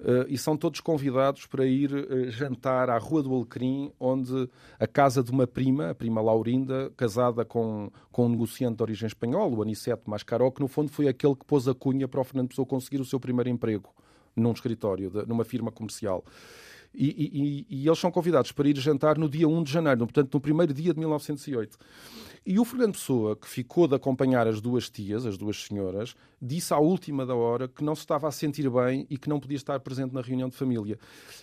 B: Uh, e são todos convidados para ir uh, jantar à Rua do Alecrim, onde a casa de uma prima, a prima Laurinda, casada com, com um negociante de origem espanhola, o Aniceto Mascaró, que no fundo foi aquele que pôs a cunha para o Fernando Pessoa conseguir o seu primeiro emprego num escritório, de, numa firma comercial. E, e, e, eles são convidados para ir jantar no dia 1 de janeiro, portanto, no primeiro dia de 1908. E o Fernando Pessoa, que ficou de acompanhar as duas tias, as duas senhoras, disse à última da hora que não se estava a sentir bem e que não podia estar presente na reunião de família.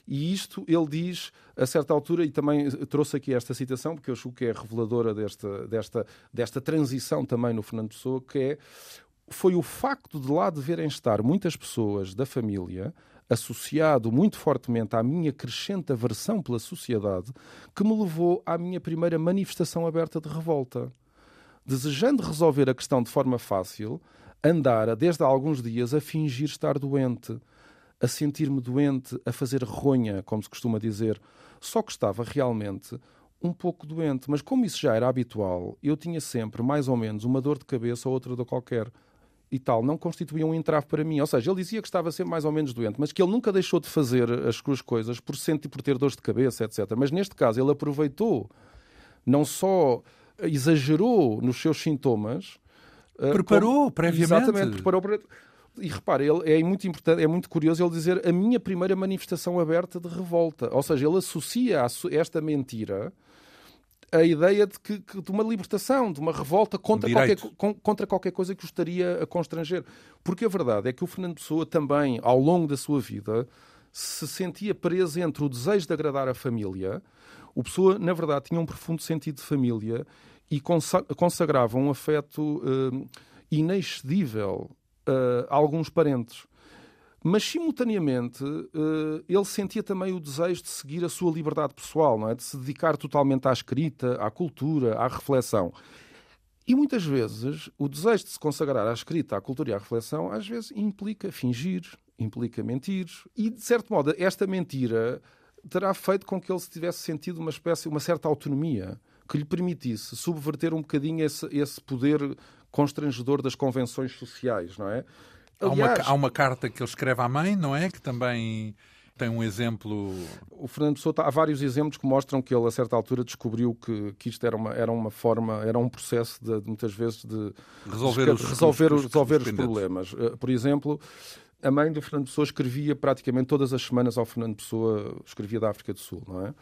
B: E isto ele diz a certa altura, e também trouxe aqui esta citação, porque eu acho que é reveladora desta, desta, desta transição também no Fernando Pessoa, que é foi o facto de lá deverem estar muitas pessoas da família associado muito fortemente à minha crescente aversão pela sociedade, que me levou à minha primeira manifestação aberta de revolta. Desejando resolver a questão de forma fácil, andara desde há alguns dias a fingir estar doente, a sentir-me doente, a fazer ronha, como se costuma dizer, só que estava realmente um pouco doente, mas como isso já era habitual, eu tinha sempre mais ou menos uma dor de cabeça ou outra dor qualquer e tal não constituía um entrave para mim. Ou seja, ele dizia que estava sempre mais ou menos doente, mas que ele nunca deixou de fazer as suas coisas por sentir por ter dores de cabeça, etc. Mas neste caso ele aproveitou, não só exagerou nos seus sintomas,
A: eh, preparou como, previamente.
B: Exatamente, preparou. E repare, ele, é muito importante, é muito curioso ele dizer a minha primeira manifestação aberta de revolta. Ou seja, ele associa esta mentira a ideia de, que, de uma libertação, de uma revolta contra, qualquer, contra qualquer coisa que o estaria a constranger. Porque a verdade é que o Fernando Pessoa também, ao longo da sua vida, se sentia preso entre o desejo de agradar a família. O Pessoa, na verdade, tinha um profundo sentido de família e consagrava um afeto uh, inexcedível uh, a alguns parentes mas simultaneamente eh, ele sentia também o desejo de seguir a sua liberdade pessoal, não é? de se dedicar totalmente à escrita, à cultura, à reflexão. E muitas vezes o desejo de se consagrar à escrita, à cultura e à reflexão, às vezes implica fingir, implica mentir. E, de certo modo, esta mentira terá feito com que ele se tivesse sentido uma espécie, uma certa autonomia que lhe permitisse subverter um bocadinho esse, esse poder constrangedor das convenções sociais, não é?
A: Aliás, há, uma, há uma carta que ele escreve à mãe, não é? Que também tem um exemplo.
B: O Fernando Pessoa há vários exemplos que mostram que ele, a certa altura, descobriu que, que isto era uma, era uma forma, era um processo de, de muitas vezes de
A: resolver,
B: de,
A: os,
B: resolver,
A: os,
B: resolver os, os problemas. Eh, por exemplo, a mãe do Fernando Pessoa escrevia praticamente todas as semanas ao Fernando Pessoa, escrevia da África do Sul, não é?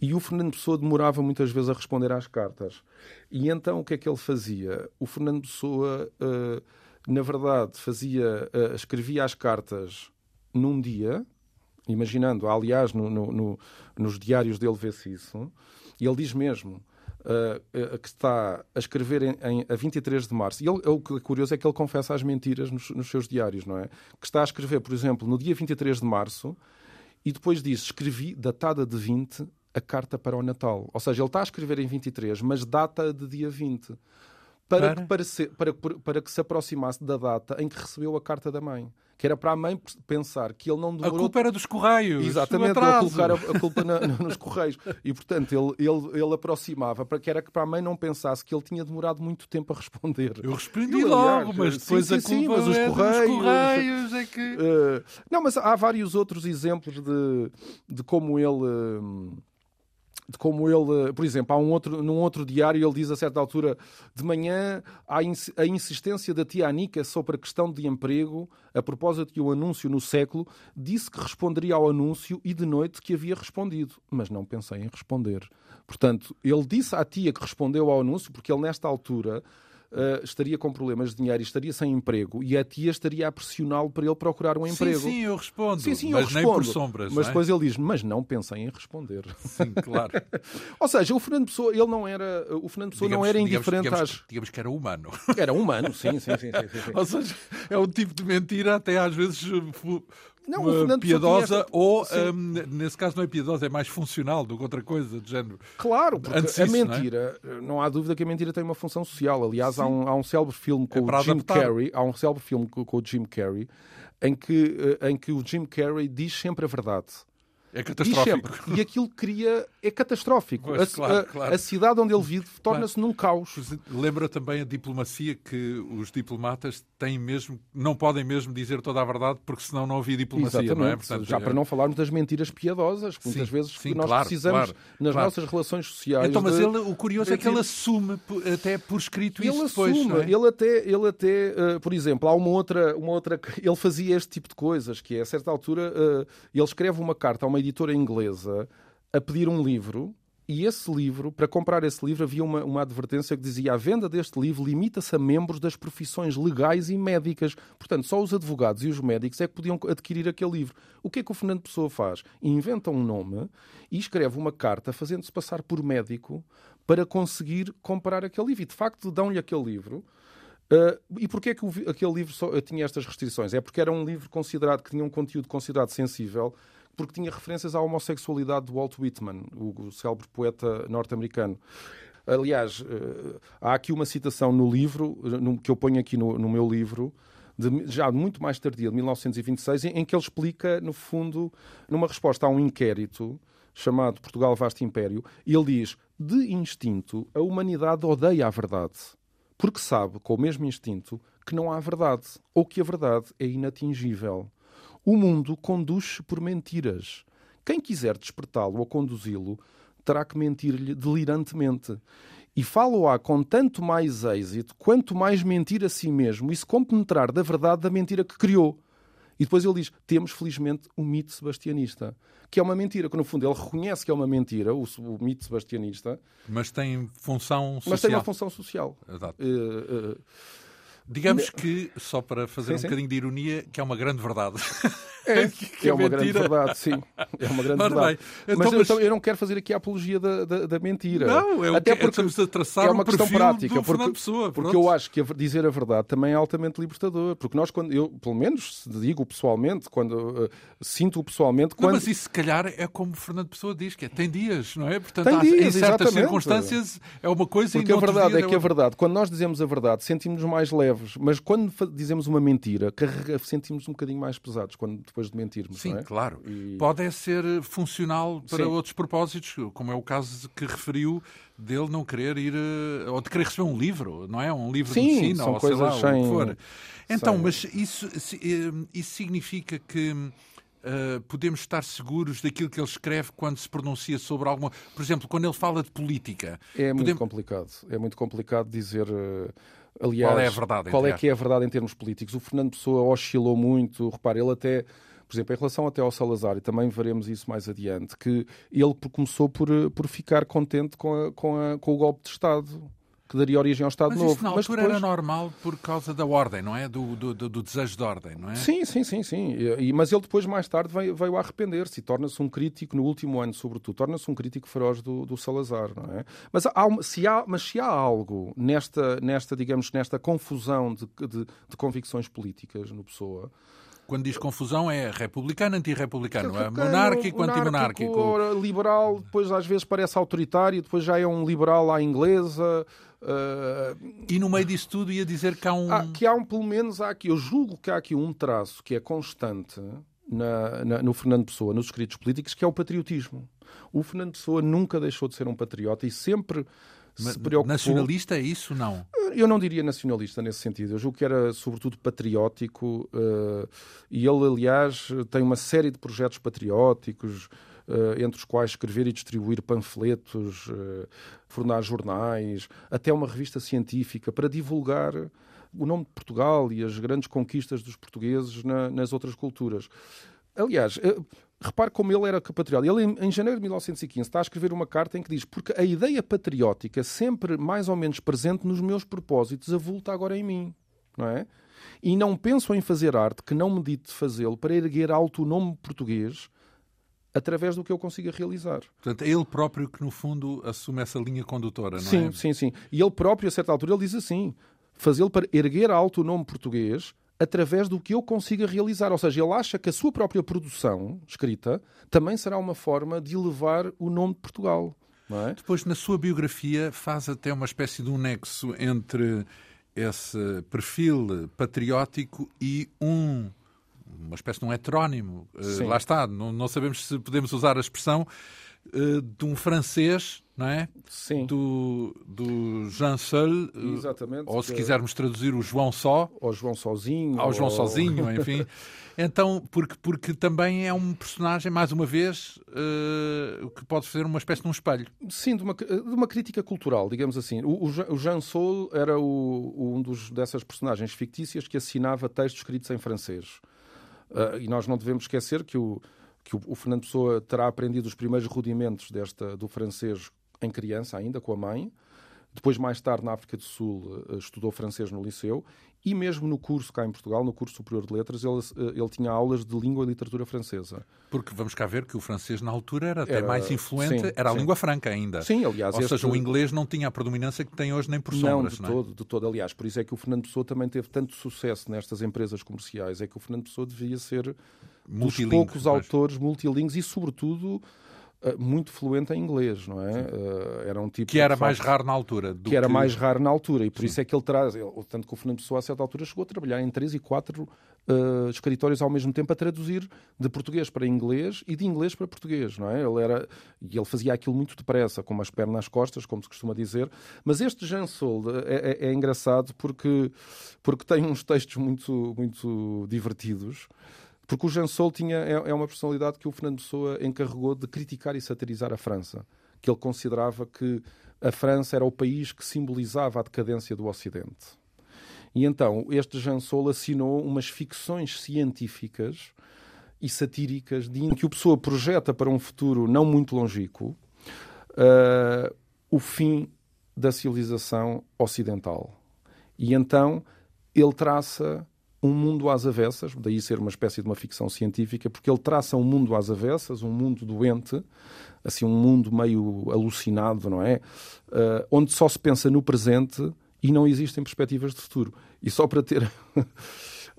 B: E o Fernando Pessoa demorava muitas vezes a responder às cartas. E então o que é que ele fazia? O Fernando Pessoa. Uh, na verdade, fazia, uh, escrevia as cartas num dia, imaginando, aliás, no, no, no, nos diários dele vê-se isso, e ele diz mesmo uh, uh, que está a escrever em, em, a 23 de março, e ele, o que é curioso é que ele confessa as mentiras nos, nos, seus diários, não é? Que está a escrever, por exemplo, no dia 23 de março, e depois diz, escrevi, datada de 20, a carta para o Natal. Ou seja, ele está a escrever em 23, mas data de dia 20 para, para? Que, para, para, para que se aproximasse da data em que recebeu a carta da mãe que era para a mãe pensar que ele não demorou...
A: A culpa era dos Correios.
B: Exatamente, ele colocar a, a culpa na, nos Correios. E, portanto, ele, ele, ele aproximava para que era que para a mãe não pensasse que ele tinha demorado muito tempo a responder.
A: Eu respondi logo, mas depois sim, a culpa sim, mas os é Correios... correios é que... Uh,
B: não, mas há vários outros exemplos de, de como ele... Uh, de como ele, por exemplo, há um outro, num outro diário ele diz a certa altura de manhã há a insistência da tia Anica sobre a questão de emprego a propósito de um anúncio no século, disse que responderia ao anúncio e de noite que havia respondido, mas não pensei em responder. Portanto, ele disse à tia que respondeu ao anúncio porque ele nesta altura uh, estaria com problemas de dinheiro e estaria sem emprego e a tia estaria a pressioná-lo para ele procurar um emprego.
A: Sim, sim, eu respondo.
B: Sim, sim,
A: mas
B: eu respondo.
A: nem por sombras.
B: Mas
A: é?
B: depois ele diz, mas não pensem em responder.
A: Sim, claro.
B: Ou seja, o Fernando Pessoa, ele não era, o Fernando Pessoa digamos, não era indiferente
A: digamos,
B: às...
A: digamos, digamos, que era humano.
B: Era humano, sim, sim, sim. sim, sim.
A: Ou seja, é um tipo de mentira até às vezes
B: não,
A: Fernando piedosa ou, um, nesse caso, não é piedosa, é mais funcional do que outra coisa do género.
B: Claro, porque Antes a mentira, não, é? não, há dúvida que a mentira tem uma função social. Aliás, há um, há um célebre filme com é o Jim adaptar. Carrey, há um célebre filme com, com o Jim Carrey, em que, eh, em que o Jim Carrey diz sempre a verdade.
A: É catastrófico.
B: E, e aquilo que cria é catastrófico.
A: Pois,
B: a,
A: claro, claro.
B: a, cidade onde ele vive torna-se
A: claro.
B: num caos.
A: Lembra também a diplomacia que os diplomatas têm mesmo, não podem mesmo dizer toda a verdade porque senão não havia diplomacia,
B: Exatamente.
A: não é? Portanto,
B: Já para não falarmos das mentiras piedosas, que
A: sim,
B: muitas vezes
A: sim,
B: nós
A: claro,
B: precisamos nas nossas relações sociais.
A: Então, mas
B: de...
A: ele, o curioso é que ele assume até por escrito
B: ele
A: isso
B: assume,
A: depois. É?
B: Ele até, ele até uh, por exemplo, há uma outra, uma outra. Ele fazia este tipo de coisas, que é, a certa altura, uh, ele escreve uma carta a uma editora inglesa a pedir um livro. E esse livro, para comprar esse livro, havia uma, uma advertência que dizia a venda deste livro limita-se a membros das profissões legais e médicas. Portanto, só os advogados e os médicos é que podiam adquirir aquele livro. O que é que o Fernando Pessoa faz? Inventa um nome e escreve uma carta fazendo-se passar por médico para conseguir comprar aquele livro. E, de facto, dão-lhe aquele livro. Uh, e porquê é que o, aquele livro só, tinha estas restrições? É porque era um livro considerado que tinha um conteúdo considerado sensível, porque tinha referências à homossexualidade de Walt Whitman, o, célebre poeta norte-americano. Aliás, uh, há aqui uma citação no livro, no, que eu ponho aqui no, no meu livro, de, já muito mais tardia, de 1926, em, em que ele explica, no fundo, numa resposta a um inquérito chamado Portugal Vasto Império, ele diz: De instinto, a humanidade odeia a verdade porque sabe, com o mesmo instinto, que não há verdade, ou que a verdade é inatingível. O mundo conduz-se por mentiras. Quem quiser despertá-lo ou conduzi-lo, terá que mentir-lhe delirantemente. E falo-á com tanto mais êxito, quanto mais mentir a si mesmo e se compenetrar da verdade da mentira que criou. E depois ele diz: temos felizmente um mito sebastianista, que é uma mentira, que no fundo ele reconhece que é uma mentira, o, o mito sebastianista,
A: mas tem função social.
B: Mas tem uma função social.
A: Exato.
B: Uh, uh,
A: Digamos que, só para fazer
B: Sim,
A: um
B: sim.
A: bocadinho de ironia, que é uma grande verdade.
B: É,
A: Que
B: é uma grande verdade, sim. É uma grande
A: Ora
B: verdade.
A: bem,
B: mas,
A: então,
B: eu,
A: mas-
B: também- eu não quero fazer aqui a apologia da, da, da mentira.
A: Não, é
B: Até
A: que
B: porque
A: estamos a traçar
B: é
A: um
B: uma questão prática. porque,
A: Fernando Pessoa,
B: porque eu acho que dizer a verdade também é altamente libertador. Porque nós, quando eu, pelo menos, digo pessoalmente, quando eh, sinto pessoalmente,
A: Não,
B: quando.
A: mas isso se calhar é como o Fernando Pessoa diz, que é, tem dias, não é? Portanto,
B: Tem
A: há-
B: dias,
A: em certas
B: exatamente.
A: circunstâncias é uma coisa
B: Porque
A: e
B: a verdade
A: dias
B: é que a verdade, quando nós dizemos a verdade, sentimos-nos mais leves, mas quando dizemos uma mentira, sentimos um bocadinho mais pesados quando depois de mentirmos.
A: Sim,
B: não é?
A: claro.
B: E-
A: Pode é ser funcional para
B: Sim.
A: outros propósitos, como é o caso que referiu dele não querer ir, eh, ou de querer receber um livro, não é? Um livro de
B: Sim,
A: medicina,
B: são
A: ou sei lá,
B: coisas
A: o que
B: sem-
A: for. Então,
B: sem-
A: mas isso, eh, isso significa que eh, podemos estar seguros daquilo que ele escreve quando se pronuncia sobre alguma... Por exemplo, quando ele fala de política.
B: É muito
A: podemos-
B: complicado. É muito complicado dizer. eh, Aliás,
A: Qual é a verdade,
B: Qual é que é a verdade em termos políticos? O Fernando Pessoa oscilou muito. Repare, ele até, por exemplo, em relação até ao Salazar, e também veremos isso mais adiante, que ele começou por, eh, por ficar contente com, a- com, a- com o golpe de Estado que daria origem ao Estado
A: Mas
B: Novo.
A: isso na altura era normal por causa da ordem, não é? Do, do, do- desejo de ordem, não é?
B: Sim, sim, sim, sim. E, mas ele depois, mais tarde, veio, veio a arrepender-se e torna-se um crítico, no último ano, sobretudo, torna-se um crítico feroz do, do Salazar, não é? Mas, há, se há, mas se há algo nesta, nesta digamos, nesta confusão de, de, de convicções políticas no Pessoa...
A: Quando diz confusão é republicano, antirrepublicano, é monárquico, antimonárquico.
B: liberal, depois às vezes parece autoritário, depois já é um liberal à inglesa... ah,
A: E no meio disso tudo ia dizer que há um.
B: Há- que há um, pelo menos há aqui, eu julgo que há aqui um traço que é constante na- na- no Fernando Pessoa, nos escritos políticos, que é o patriotismo. O Fernando Pessoa nunca deixou de ser um patriota e sempre se preocupou.
A: Nacionalista é isso? Não.
B: Eu não diria nacionalista nesse sentido. Eu julgo que era, sobretudo, patriótico. eh, e ele, aliás, tem uma série de projetos patrióticos, eh, entre os quais escrever e distribuir panfletos, eh, fornar jornais, até uma revista científica para divulgar o nome de Portugal e as grandes conquistas dos portugueses na- nas outras culturas. Aliás, repare como ele era patriota. Ele, em, em janeiro de 1915, está a escrever uma carta em que diz: Porque a ideia patriótica, sempre mais ou menos presente nos meus propósitos, avulta agora em mim. Não é? E não penso em fazer arte que não medite fazê-lo para erguer alto o nome português através do que eu consiga realizar.
A: Portanto, é ele próprio que, no fundo, assume essa linha condutora, não
B: sim,
A: é?
B: Sim, sim, sim. E ele próprio, a certa altura, ele diz assim: fazê-lo para erguer alto o nome português através do que eu consiga realizar. Ou seja, ele acha que a sua própria produção escrita também será uma forma de elevar o nome de Portugal. É?
A: Depois, na sua biografia, faz até uma espécie de um nexo entre esse perfil patriótico e um uma espécie de um heterónimo. Uh, lá está, não, não, sabemos se podemos usar a expressão uh, de um francês, não é?
B: Sim.
A: Do, do Jean Seul.
B: Uh, Exatamente.
A: Ou se quisermos traduzir o João Só.
B: Ou João Sozinho.
A: Ou João ou... Sozinho, enfim. Então, porque, porque também é um personagem, mais uma vez, uh, que pode ser uma espécie de um espelho.
B: Sim, de uma, de uma crítica cultural, digamos assim. O, o Jean Sol era o, um dos, dessas personagens fictícias que assinava textos escritos em francês. Uh, e nós não devemos esquecer que o, que o, o, Fernando Pessoa terá aprendido os primeiros rudimentos desta, do francês em criança, ainda com a mãe. Depois, mais tarde, na África do Sul, uh, estudou francês no liceu e mesmo no curso cá em Portugal, no curso superior de letras, ele, uh, ele tinha aulas de língua e literatura francesa.
A: Porque vamos cá ver que o francês na altura era até era, mais influente, sim, era a sim. língua franca ainda.
B: Sim, aliás.
A: Ou este... seja, o inglês não tinha a predominância que tem hoje nem por sombras.
B: Não, de todo, de todo. Aliás, por isso é que o Fernando Pessoa também teve tanto sucesso nestas empresas comerciais, é que o Fernando Pessoa devia ser dos poucos mas... autores multilingües e, sobretudo, eh, muito fluente em inglês, não é? Uh, era um tipo
A: que era mais raro na altura.
B: que, que era mais raro na altura e por Sim. isso é que ele traz, ele, tanto que o Fernando Pessoa a certa altura chegou a trabalhar em três e quatro uh, escritórios ao mesmo tempo a traduzir de português para inglês e de inglês para português, não é? Ele era e ele fazia aquilo muito depressa, com as pernas nas costas, como se costuma dizer. Mas este Jean Sol é, é, é engraçado porque porque tem uns textos muito muito divertidos. Porque o Jean Sol tinha, é, é uma personalidade que o Fernando Pessoa encarregou de criticar e satirizar a França. Que ele considerava que a França era o país que simbolizava a decadência do Ocidente. E então este Jean Sol assinou umas ficções científicas e satíricas de que o Pessoa projeta para um futuro não muito longínquo uh, o fim da civilização ocidental. E então ele traça um mundo às avessas, daí ser uma espécie de uma ficção científica, porque ele traça um mundo às avessas, um mundo doente, assim um mundo meio alucinado, não é? Uh, onde só se pensa no presente e não existem perspectivas de futuro. E só para ter uh,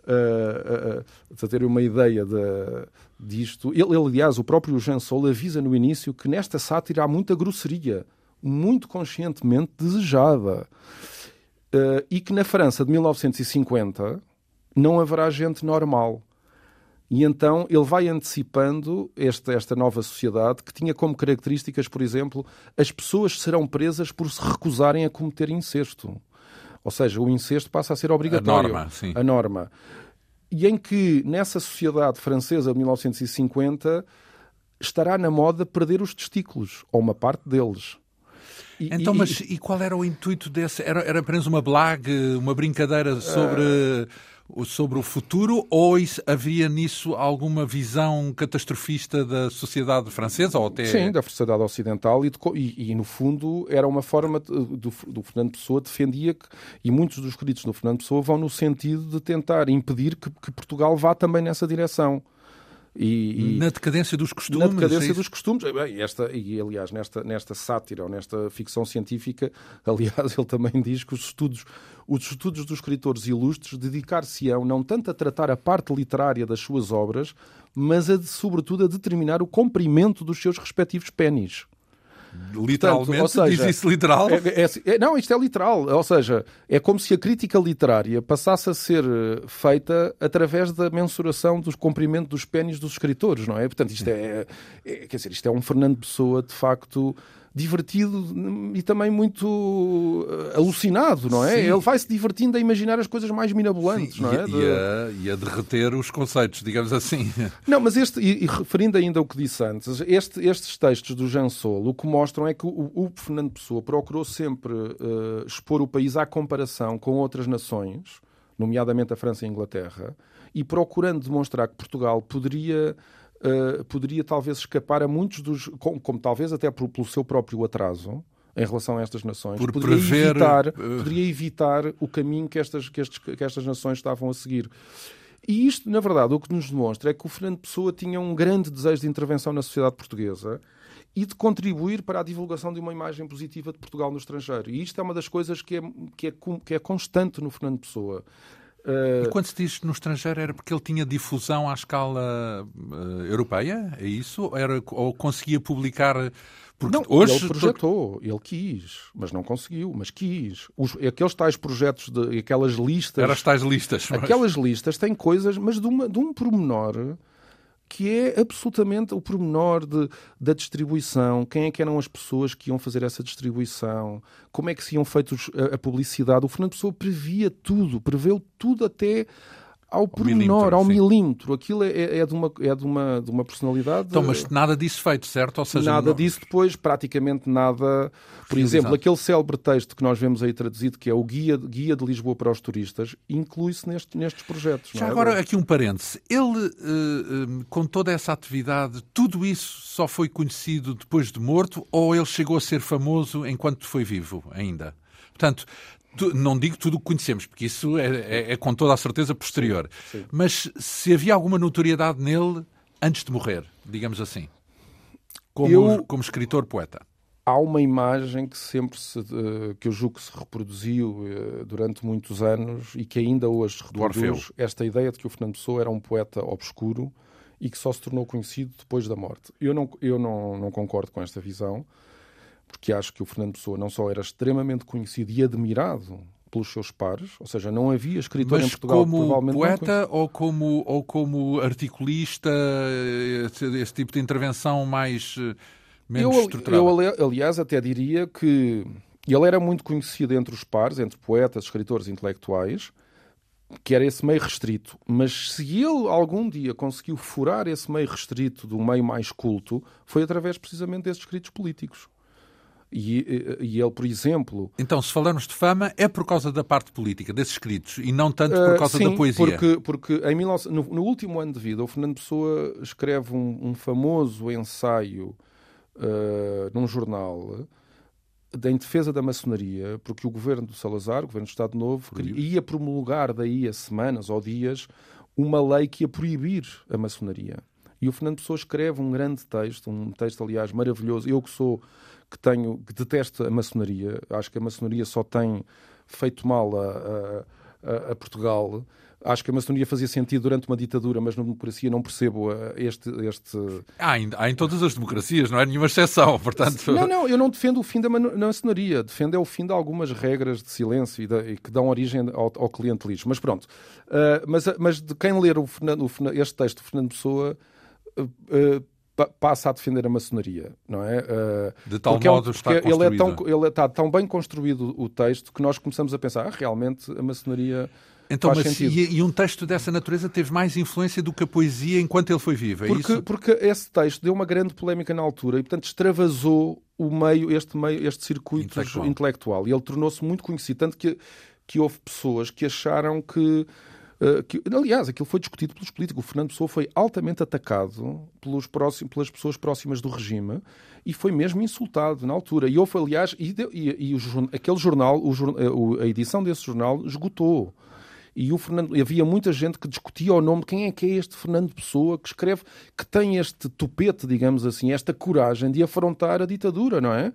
B: uh, para ter uma ideia de, disto, ele, ele, aliás, o próprio Jean Sol avisa no início que nesta sátira há muita grosseria, muito conscientemente desejada. Uh, e que na França de 1950 não haverá gente normal. E então ele vai antecipando esta, esta nova sociedade que tinha como características, por exemplo, as pessoas serão presas por se recusarem a cometer incesto. Ou seja, o incesto passa a ser obrigatório.
A: A norma, sim.
B: A norma. E em que, nessa sociedade francesa de 1950, estará na moda perder os testículos, ou uma parte deles.
A: E, então, e, mas e qual era o intuito desse? Era, era apenas uma blague, uma brincadeira sobre... Uh sobre o futuro ou havia nisso alguma visão catastrofista da sociedade francesa? Ou até...
B: Sim, da sociedade ocidental e, de, e, e, no fundo era uma forma de, do, do, Fernando Pessoa defendia que, e muitos dos escritos do Fernando Pessoa vão no sentido de tentar impedir que, que Portugal vá também nessa direção.
A: E, e, na decadência dos costumes.
B: Na decadência é dos costumes. E, esta, e aliás, nesta, nesta sátira ou nesta ficção científica, aliás, ele também diz que os estudos, os estudos dos escritores ilustres dedicar-se-ão não tanto a tratar a parte literária das suas obras, mas a, sobretudo a determinar o comprimento dos seus respectivos pênis.
A: Literalmente, Portanto, seja, diz isso literal?
B: É, é, é, não, isto é literal. Ou seja, é como se a crítica literária passasse a ser eh, feita através da mensuração dos comprimentos dos pênis dos escritores, não é? Portanto, isto é, é, quer dizer, isto é um Fernando Pessoa, de facto, divertido e também muito eh, alucinado, não é? Sim. Ele vai se divertindo a imaginar as coisas mais mirabolantes, Sim, não é?
A: E, de... a, e a derreter os conceitos, digamos assim.
B: Não, mas este, e, e referindo ainda ao que disse antes, este, estes textos do Jean Sol o que mostram é que o, o Fernando Pessoa procurou sempre uh, expor o país à comparação com outras nações, nomeadamente a França e a Inglaterra, e procurando demonstrar que Portugal poderia uh, poderia talvez escapar a muitos dos. como, como talvez até por, pelo seu próprio atraso em relação a estas nações,
A: por
B: poderia,
A: prever...
B: evitar, poderia evitar o caminho que estas, que, estes, que estas nações estavam a seguir. E isto, na verdade, o que nos demonstra é que o Fernando Pessoa tinha um grande desejo de intervenção na sociedade portuguesa e de contribuir para a divulgação de uma imagem positiva de Portugal no estrangeiro. E isto é uma das coisas que é, que é, que é constante no Fernando Pessoa.
A: Uh... E quando se diz no estrangeiro era porque ele tinha difusão à escala uh, europeia? É isso? Era, ou conseguia publicar
B: porque não, hoje ele projetou, ele quis, mas não conseguiu, mas quis. Os, aqueles tais projetos, de, aquelas listas.
A: Eram as tais listas.
B: Mas... Aquelas listas têm coisas, mas de, uma, de um pormenor que é absolutamente o pormenor de, da distribuição, quem é que eram as pessoas que iam fazer essa distribuição, como é que se iam feitos a, a publicidade. O Fernando Pessoa previa tudo, preveu tudo até ao, ao pormenor, ao sim. milímetro. Aquilo é, é, é, de, uma, é de, uma, de uma personalidade.
A: Então, mas nada disso feito, certo? Ou
B: seja, nada não... disso depois, praticamente nada. Por exemplo, aquele célebre texto que nós vemos aí traduzido, que é o Guia, Guia de Lisboa para os Turistas, inclui-se neste, nestes projetos.
A: Já é? agora, aqui um parêntese. Ele, uh, com toda essa atividade, tudo isso só foi conhecido depois de morto ou ele chegou a ser famoso enquanto foi vivo ainda? Portanto, não digo tudo o que conhecemos, porque isso é, é, é com toda a certeza posterior. Sim, sim. Mas se havia alguma notoriedade nele antes de morrer, digamos assim, como, eu... como escritor poeta.
B: Há uma imagem que sempre se, uh, que eu julgo que se reproduziu uh, durante muitos anos e que ainda hoje reproduz esta ideia de que o Fernando Pessoa era um poeta obscuro e que só se tornou conhecido depois da morte. Eu não, eu não, não concordo com esta visão porque acho que o Fernando Pessoa não só era extremamente conhecido e admirado pelos seus pares, ou seja, não havia escritor
A: Mas
B: em Portugal
A: como poeta ou como ou como articulista, esse, esse, tipo de intervenção mais eh, menos
B: eu,
A: estruturada?
B: Eu, aliás, até diria que ele era muito conhecido entre os pares, entre poetas, escritores intelectuais, que era esse meio restrito. Mas se ele algum dia conseguiu furar esse meio restrito do meio mais culto, foi através precisamente desses escritos políticos. E, e, ele, por exemplo.
A: Então, se falarmos de fama, é por causa da parte política, desses escritos, e não tanto por causa
B: uh, sim,
A: da poesia.
B: Porque, porque em 19, no, no, último ano de vida, o Fernando Pessoa escreve um, um famoso ensaio uh, num jornal em defesa da maçonaria, porque o governo do Salazar, o governo do Estado Novo, ia promulgar daí a semanas ou dias uma lei que ia proibir a maçonaria. E o Fernando Pessoa escreve um grande texto, um texto, aliás, maravilhoso. Eu que sou que tenho, que detesto a maçonaria, acho que a maçonaria só tem feito mal a, a, a Portugal. Acho que a maçonaria fazia sentido durante uma ditadura, mas na democracia não percebo uh, este. este...
A: Há, em, há em todas as democracias, não é nenhuma exceção, portanto.
B: Não, não, eu não defendo o fim da maçonaria, defendo é o fim de algumas regras de silêncio e, de, e que dão origem ao, ao clientelismo. Mas pronto. Uh, mas, mas de quem ler o Fernando, o, este texto de Fernando Pessoa. Uh, passa a defender a maçonaria, não é? Uh,
A: de tal modo um, está
B: ele é tão ele está tão bem construído o texto que nós começamos a pensar, ah, realmente a maçonaria então, Faz mas
A: e, e, um texto dessa natureza teve mais influência do que a poesia enquanto ele foi vivo, é
B: porque,
A: isso?
B: Porque esse texto deu uma grande polémica na altura e, portanto, extravasou o meio, este meio, este circuito intelectual. intelectual. E ele tornou-se muito conhecido, tanto que, que houve pessoas que acharam que que, aliás, aquilo foi discutido pelos políticos. O Fernando Pessoa foi altamente atacado pelos próximos, pelas pessoas próximas do regime e foi mesmo insultado na altura. E houve, aliás, e, e, e o, aquele jornal, o, a edição desse jornal esgotou. E o Fernando, havia muita gente que discutia o nome quem é que é este Fernando Pessoa que escreve, que tem este tupete, digamos assim, esta coragem de afrontar a ditadura, não é?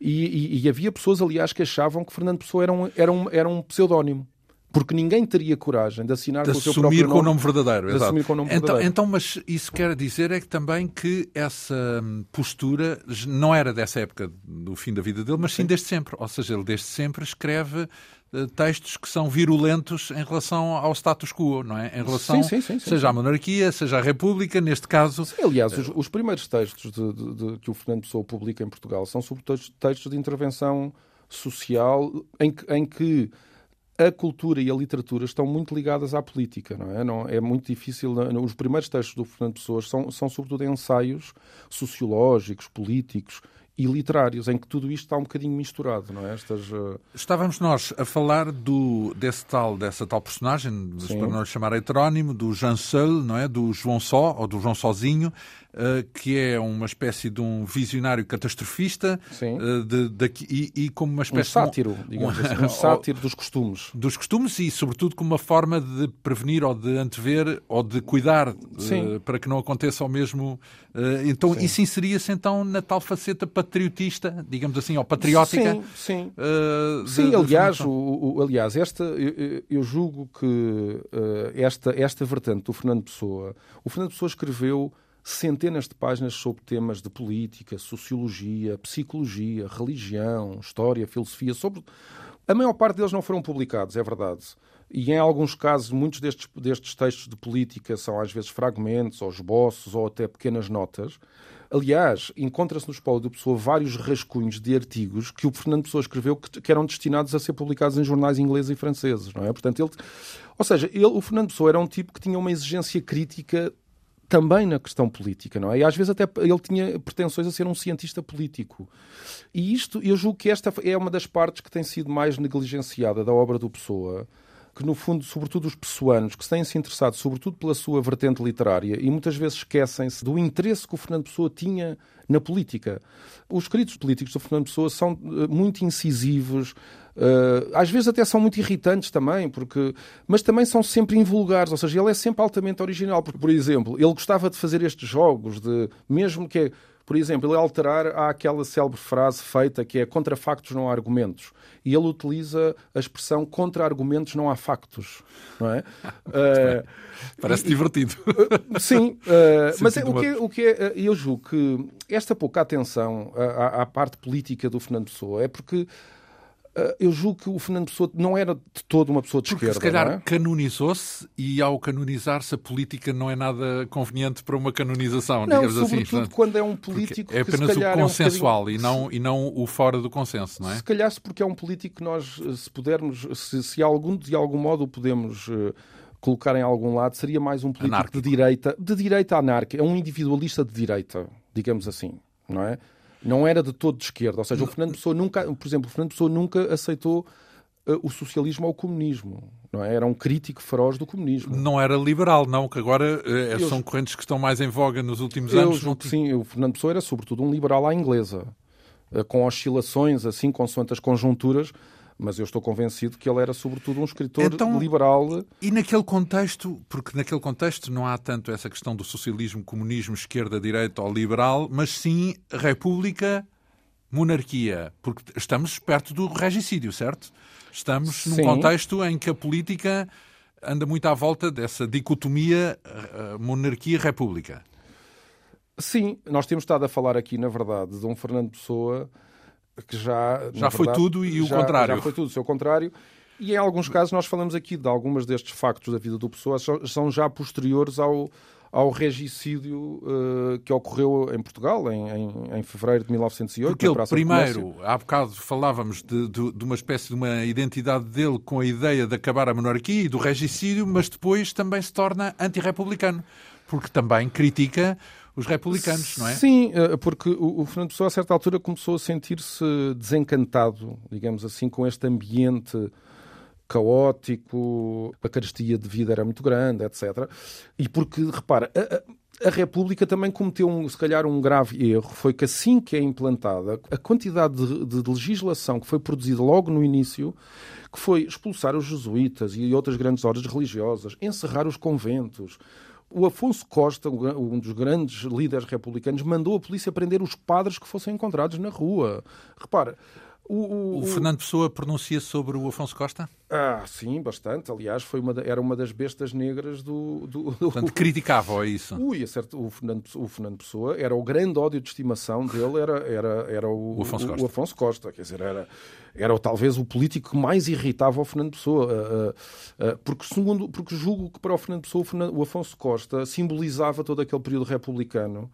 B: E, e, e havia pessoas, aliás, que achavam que Fernando Pessoa era um, era um, era um pseudónimo porque ninguém teria coragem de assinar
A: de
B: com o seu próprio
A: nome. com o nome verdadeiro.
B: De assumir com o nome
A: então,
B: verdadeiro.
A: Então, mas isso quer dizer é que também que essa hum, postura não era dessa época do fim da vida dele, mas sim, sim. desde sempre. Ou seja, ele desde sempre escreve uh, textos que são virulentos em relação ao status quo, não é? Em relação, sim, sim, seja à monarquia, seja à república, neste caso...
B: aliás, os, os, primeiros textos de, de, de, que o Fernando Pessoa publica em Portugal são sobretudo textos de intervenção social em que, em que a cultura e a literatura estão muito ligadas à política, não é? Não, é muito difícil. Os primeiros textos do Fernando Pessoa são, são sobretudo ensaios sociológicos, políticos, e literários, em que tudo isto está um bocadinho misturado, não é? Estas, uh...
A: Estávamos nós a falar do, desse tal, dessa tal personagem, para não lhe chamar heterónimo, do Jean Seul, não é? Do João Só, ou do João Sozinho, que é uma espécie de um visionário catastrofista uh, de, de, e, e, como uma espécie...
B: Um sátiro, digamos um, assim, um sátiro dos costumes.
A: Dos costumes e, sobretudo, como uma forma de prevenir ou de antever ou de cuidar para que não aconteça o mesmo... então, Sim. isso inseria-se então na tal faceta patriotista, digamos assim, ou patriótica.
B: Sim, sim. Uh, sim, de, aliás, de o, o, aliás, esta, eu, eu julgo que uh, esta, esta vertente do Fernando Pessoa, o Fernando Pessoa escreveu centenas de páginas sobre temas de política, sociologia, psicologia, religião, história, filosofia, sobre a maior parte deles não foram publicados, é verdade. E em alguns casos, muitos destes, destes textos de política são às vezes fragmentos, ou esboços, ou até pequenas notas. Aliás, encontra-se no Espólio do Pessoa vários rascunhos de artigos que o Fernando Pessoa escreveu que, que, eram destinados a ser publicados em jornais ingleses e franceses, não é? Portanto, ele, ou seja, ele, o Fernando Pessoa era um tipo que tinha uma exigência crítica também na questão política, não é? E às vezes até ele tinha pretensões a ser um cientista político. E isto, eu julgo que esta é uma das partes que tem sido mais negligenciada da obra do Pessoa, que no fundo, sobretudo os pessoanos, que se têm se interessado sobretudo pela sua vertente literária e muitas vezes esquecem-se do interesse que o Fernando Pessoa tinha na política. Os escritos políticos do Fernando Pessoa são eh, muito incisivos, Uh, às vezes até são muito irritantes também, porque, mas também são sempre invulgares, ou seja, ele é sempre altamente original. Porque, por exemplo, ele gostava de fazer estes jogos, de mesmo que é por exemplo, ele alterar há aquela célebre frase feita que é contra factos não há argumentos. E ele utiliza a expressão contra argumentos não há factos. Não é?
A: uh, Parece e, divertido.
B: Uh, sim, uh, mas é, o, que é, o que é, eu julgo que esta pouca atenção à, à parte política do Fernando Pessoa é porque eu julgo que o Fernando Pessoa não era de todo uma pessoa de
A: Porque,
B: esquerda.
A: Se calhar
B: é?
A: canonizou-se e ao canonizar-se a política não é nada conveniente para uma canonização, não, digamos
B: assim. Sobretudo quando é um político
A: é apenas o consensual é um e, não, e não o fora do consenso, não é?
B: Se calhar se porque é um político que nós, se pudermos, se, se algum, de algum modo podemos uh, colocar em algum lado, seria mais um político Anárquico. de direita, de direita anárquica, é um individualista de direita, digamos assim, não é? Não era de todo de esquerda. Ou seja, o Fernando Pessoa nunca, por exemplo, o Fernando Pessoa nunca aceitou uh, o socialismo ao comunismo. Não é? Era um crítico feroz do comunismo.
A: Não era liberal, não, que agora uh, são correntes que estão mais em voga nos últimos
B: eu
A: anos.
B: Sim, o Fernando Pessoa era sobretudo um liberal à inglesa, uh, com oscilações, assim, consoante as conjunturas, mas eu estou convencido que ele era sobretudo um escritor então, liberal.
A: E naquele contexto, porque naquele contexto não há tanto essa questão do socialismo, comunismo, esquerda, direita ou liberal, mas sim república, monarquia, porque estamos perto do regicídio, certo? Estamos num sim. contexto em que a política anda muito à volta dessa dicotomia eh, monarquia-república.
B: Sim, nós temos estado a falar aqui, na verdade, de um Fernando Pessoa que já.
A: Já foi verdade, tudo e o contrário.
B: Já foi tudo o seu contrário. E em alguns casos nós falamos aqui de algumas destes factos da vida do Pessoa são já posteriores ao, ao regicídio uh, que ocorreu em Portugal em, em, em fevereiro de 1908.
A: Porque ele, primeiro, há bocado falávamos de, de, de, uma espécie de uma identidade dele com a ideia de acabar a monarquia e do regicídio, mas depois também se torna antirrepublicano, porque também critica os republicanos, não é?
B: Sim, eh, porque o Fernando Pessoa, a certa altura, começou a sentir-se desencantado, digamos assim, com este ambiente caótico, a carestia de vida era muito grande, etc. E porque, repara, a, a República também cometeu, um, se calhar, um grave erro. Foi que assim que é implantada, a quantidade de, de legislação que foi produzida logo no início, que foi expulsar os jesuítas e outras grandes ordens religiosas, encerrar os conventos, o Afonso Costa, um dos grandes líderes republicanos, mandou a polícia prender os padres que fossem encontrados na rua. Repara,
A: o, o, o, Fernando Pessoa pronuncia sobre o Afonso Costa?
B: Ah, sim, bastante. Aliás, foi uma era uma das bestas negras do. do, do...
A: Portanto, criticava isso.
B: Ui, é certo. O Fernando, o Fernando Pessoa era o grande ódio de estimação dele, era, era, era o, o, Afonso Costa. o Afonso Costa. Quer dizer, era, era talvez o político que mais irritava o Fernando Pessoa. Uh, uh, uh, porque, segundo, porque julgo que para o Fernando Pessoa o, Fernando, o Afonso Costa simbolizava todo aquele período republicano.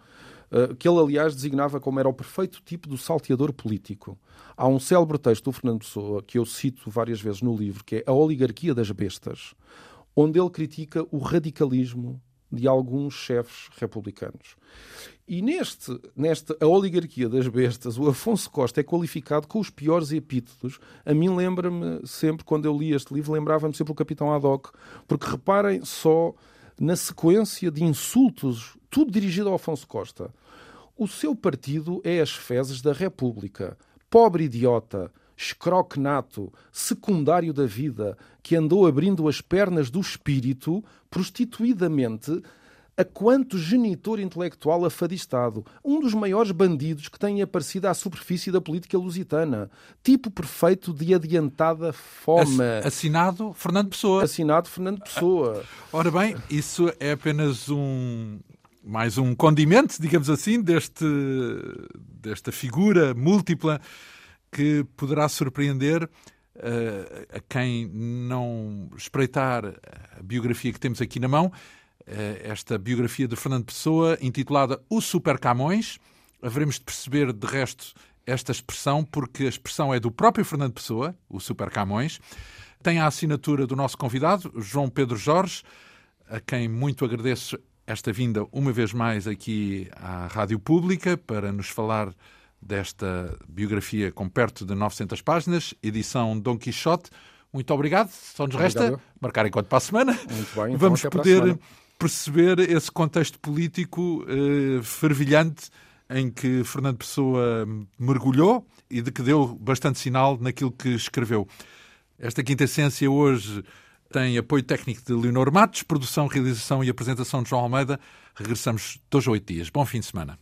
B: Eh, que ele, aliás, designava como era o perfeito tipo do salteador político. Há um célebre texto do Fernando Pessoa, que eu cito várias vezes no livro, que é A Oligarquia das Bestas, onde ele critica o radicalismo de alguns chefes republicanos. E neste, nesta a oligarquia das bestas, o Afonso Costa é qualificado com os piores epítetos. A mim lembra-me sempre, quando eu li este livro, lembrava-me sempre o Capitão Haddock, porque reparem só na sequência de insultos, tudo dirigido ao Afonso Costa. O seu partido é as fezes da República. Pobre idiota, escroquenato, secundário da vida, que andou abrindo as pernas do espírito prostituidamente a quanto genitor intelectual afadistado, um dos maiores bandidos que tem aparecido à superfície da política lusitana, tipo perfeito de adiantada fome.
A: Assinado Fernando Pessoa.
B: Assinado Fernando Pessoa.
A: Ora bem, isso é apenas um mais um condimento, digamos assim, deste desta figura múltipla que poderá surpreender uh, a quem não espreitar a biografia que temos aqui na mão esta biografia de Fernando Pessoa, intitulada O Super Camões. Haveremos de perceber, de resto, esta expressão, porque a expressão é do próprio Fernando Pessoa, o Super Camões. Tem a assinatura do nosso convidado, João Pedro Jorge, a quem muito agradeço esta vinda uma vez mais aqui à Rádio Pública para nos falar desta biografia com perto de 900 páginas, edição Dom Quixote. Muito obrigado. Só nos resta obrigado. marcar enquanto para a semana.
B: Muito bem, então
A: Vamos poder perceber esse contexto político eh, fervilhante em que Fernando Pessoa mergulhou e de que deu bastante sinal naquilo que escreveu. Esta quinta essência hoje tem apoio técnico de Leonor Matos, produção, realização e apresentação de João Almeida. Regressamos dois a oito dias. Bom fim de semana.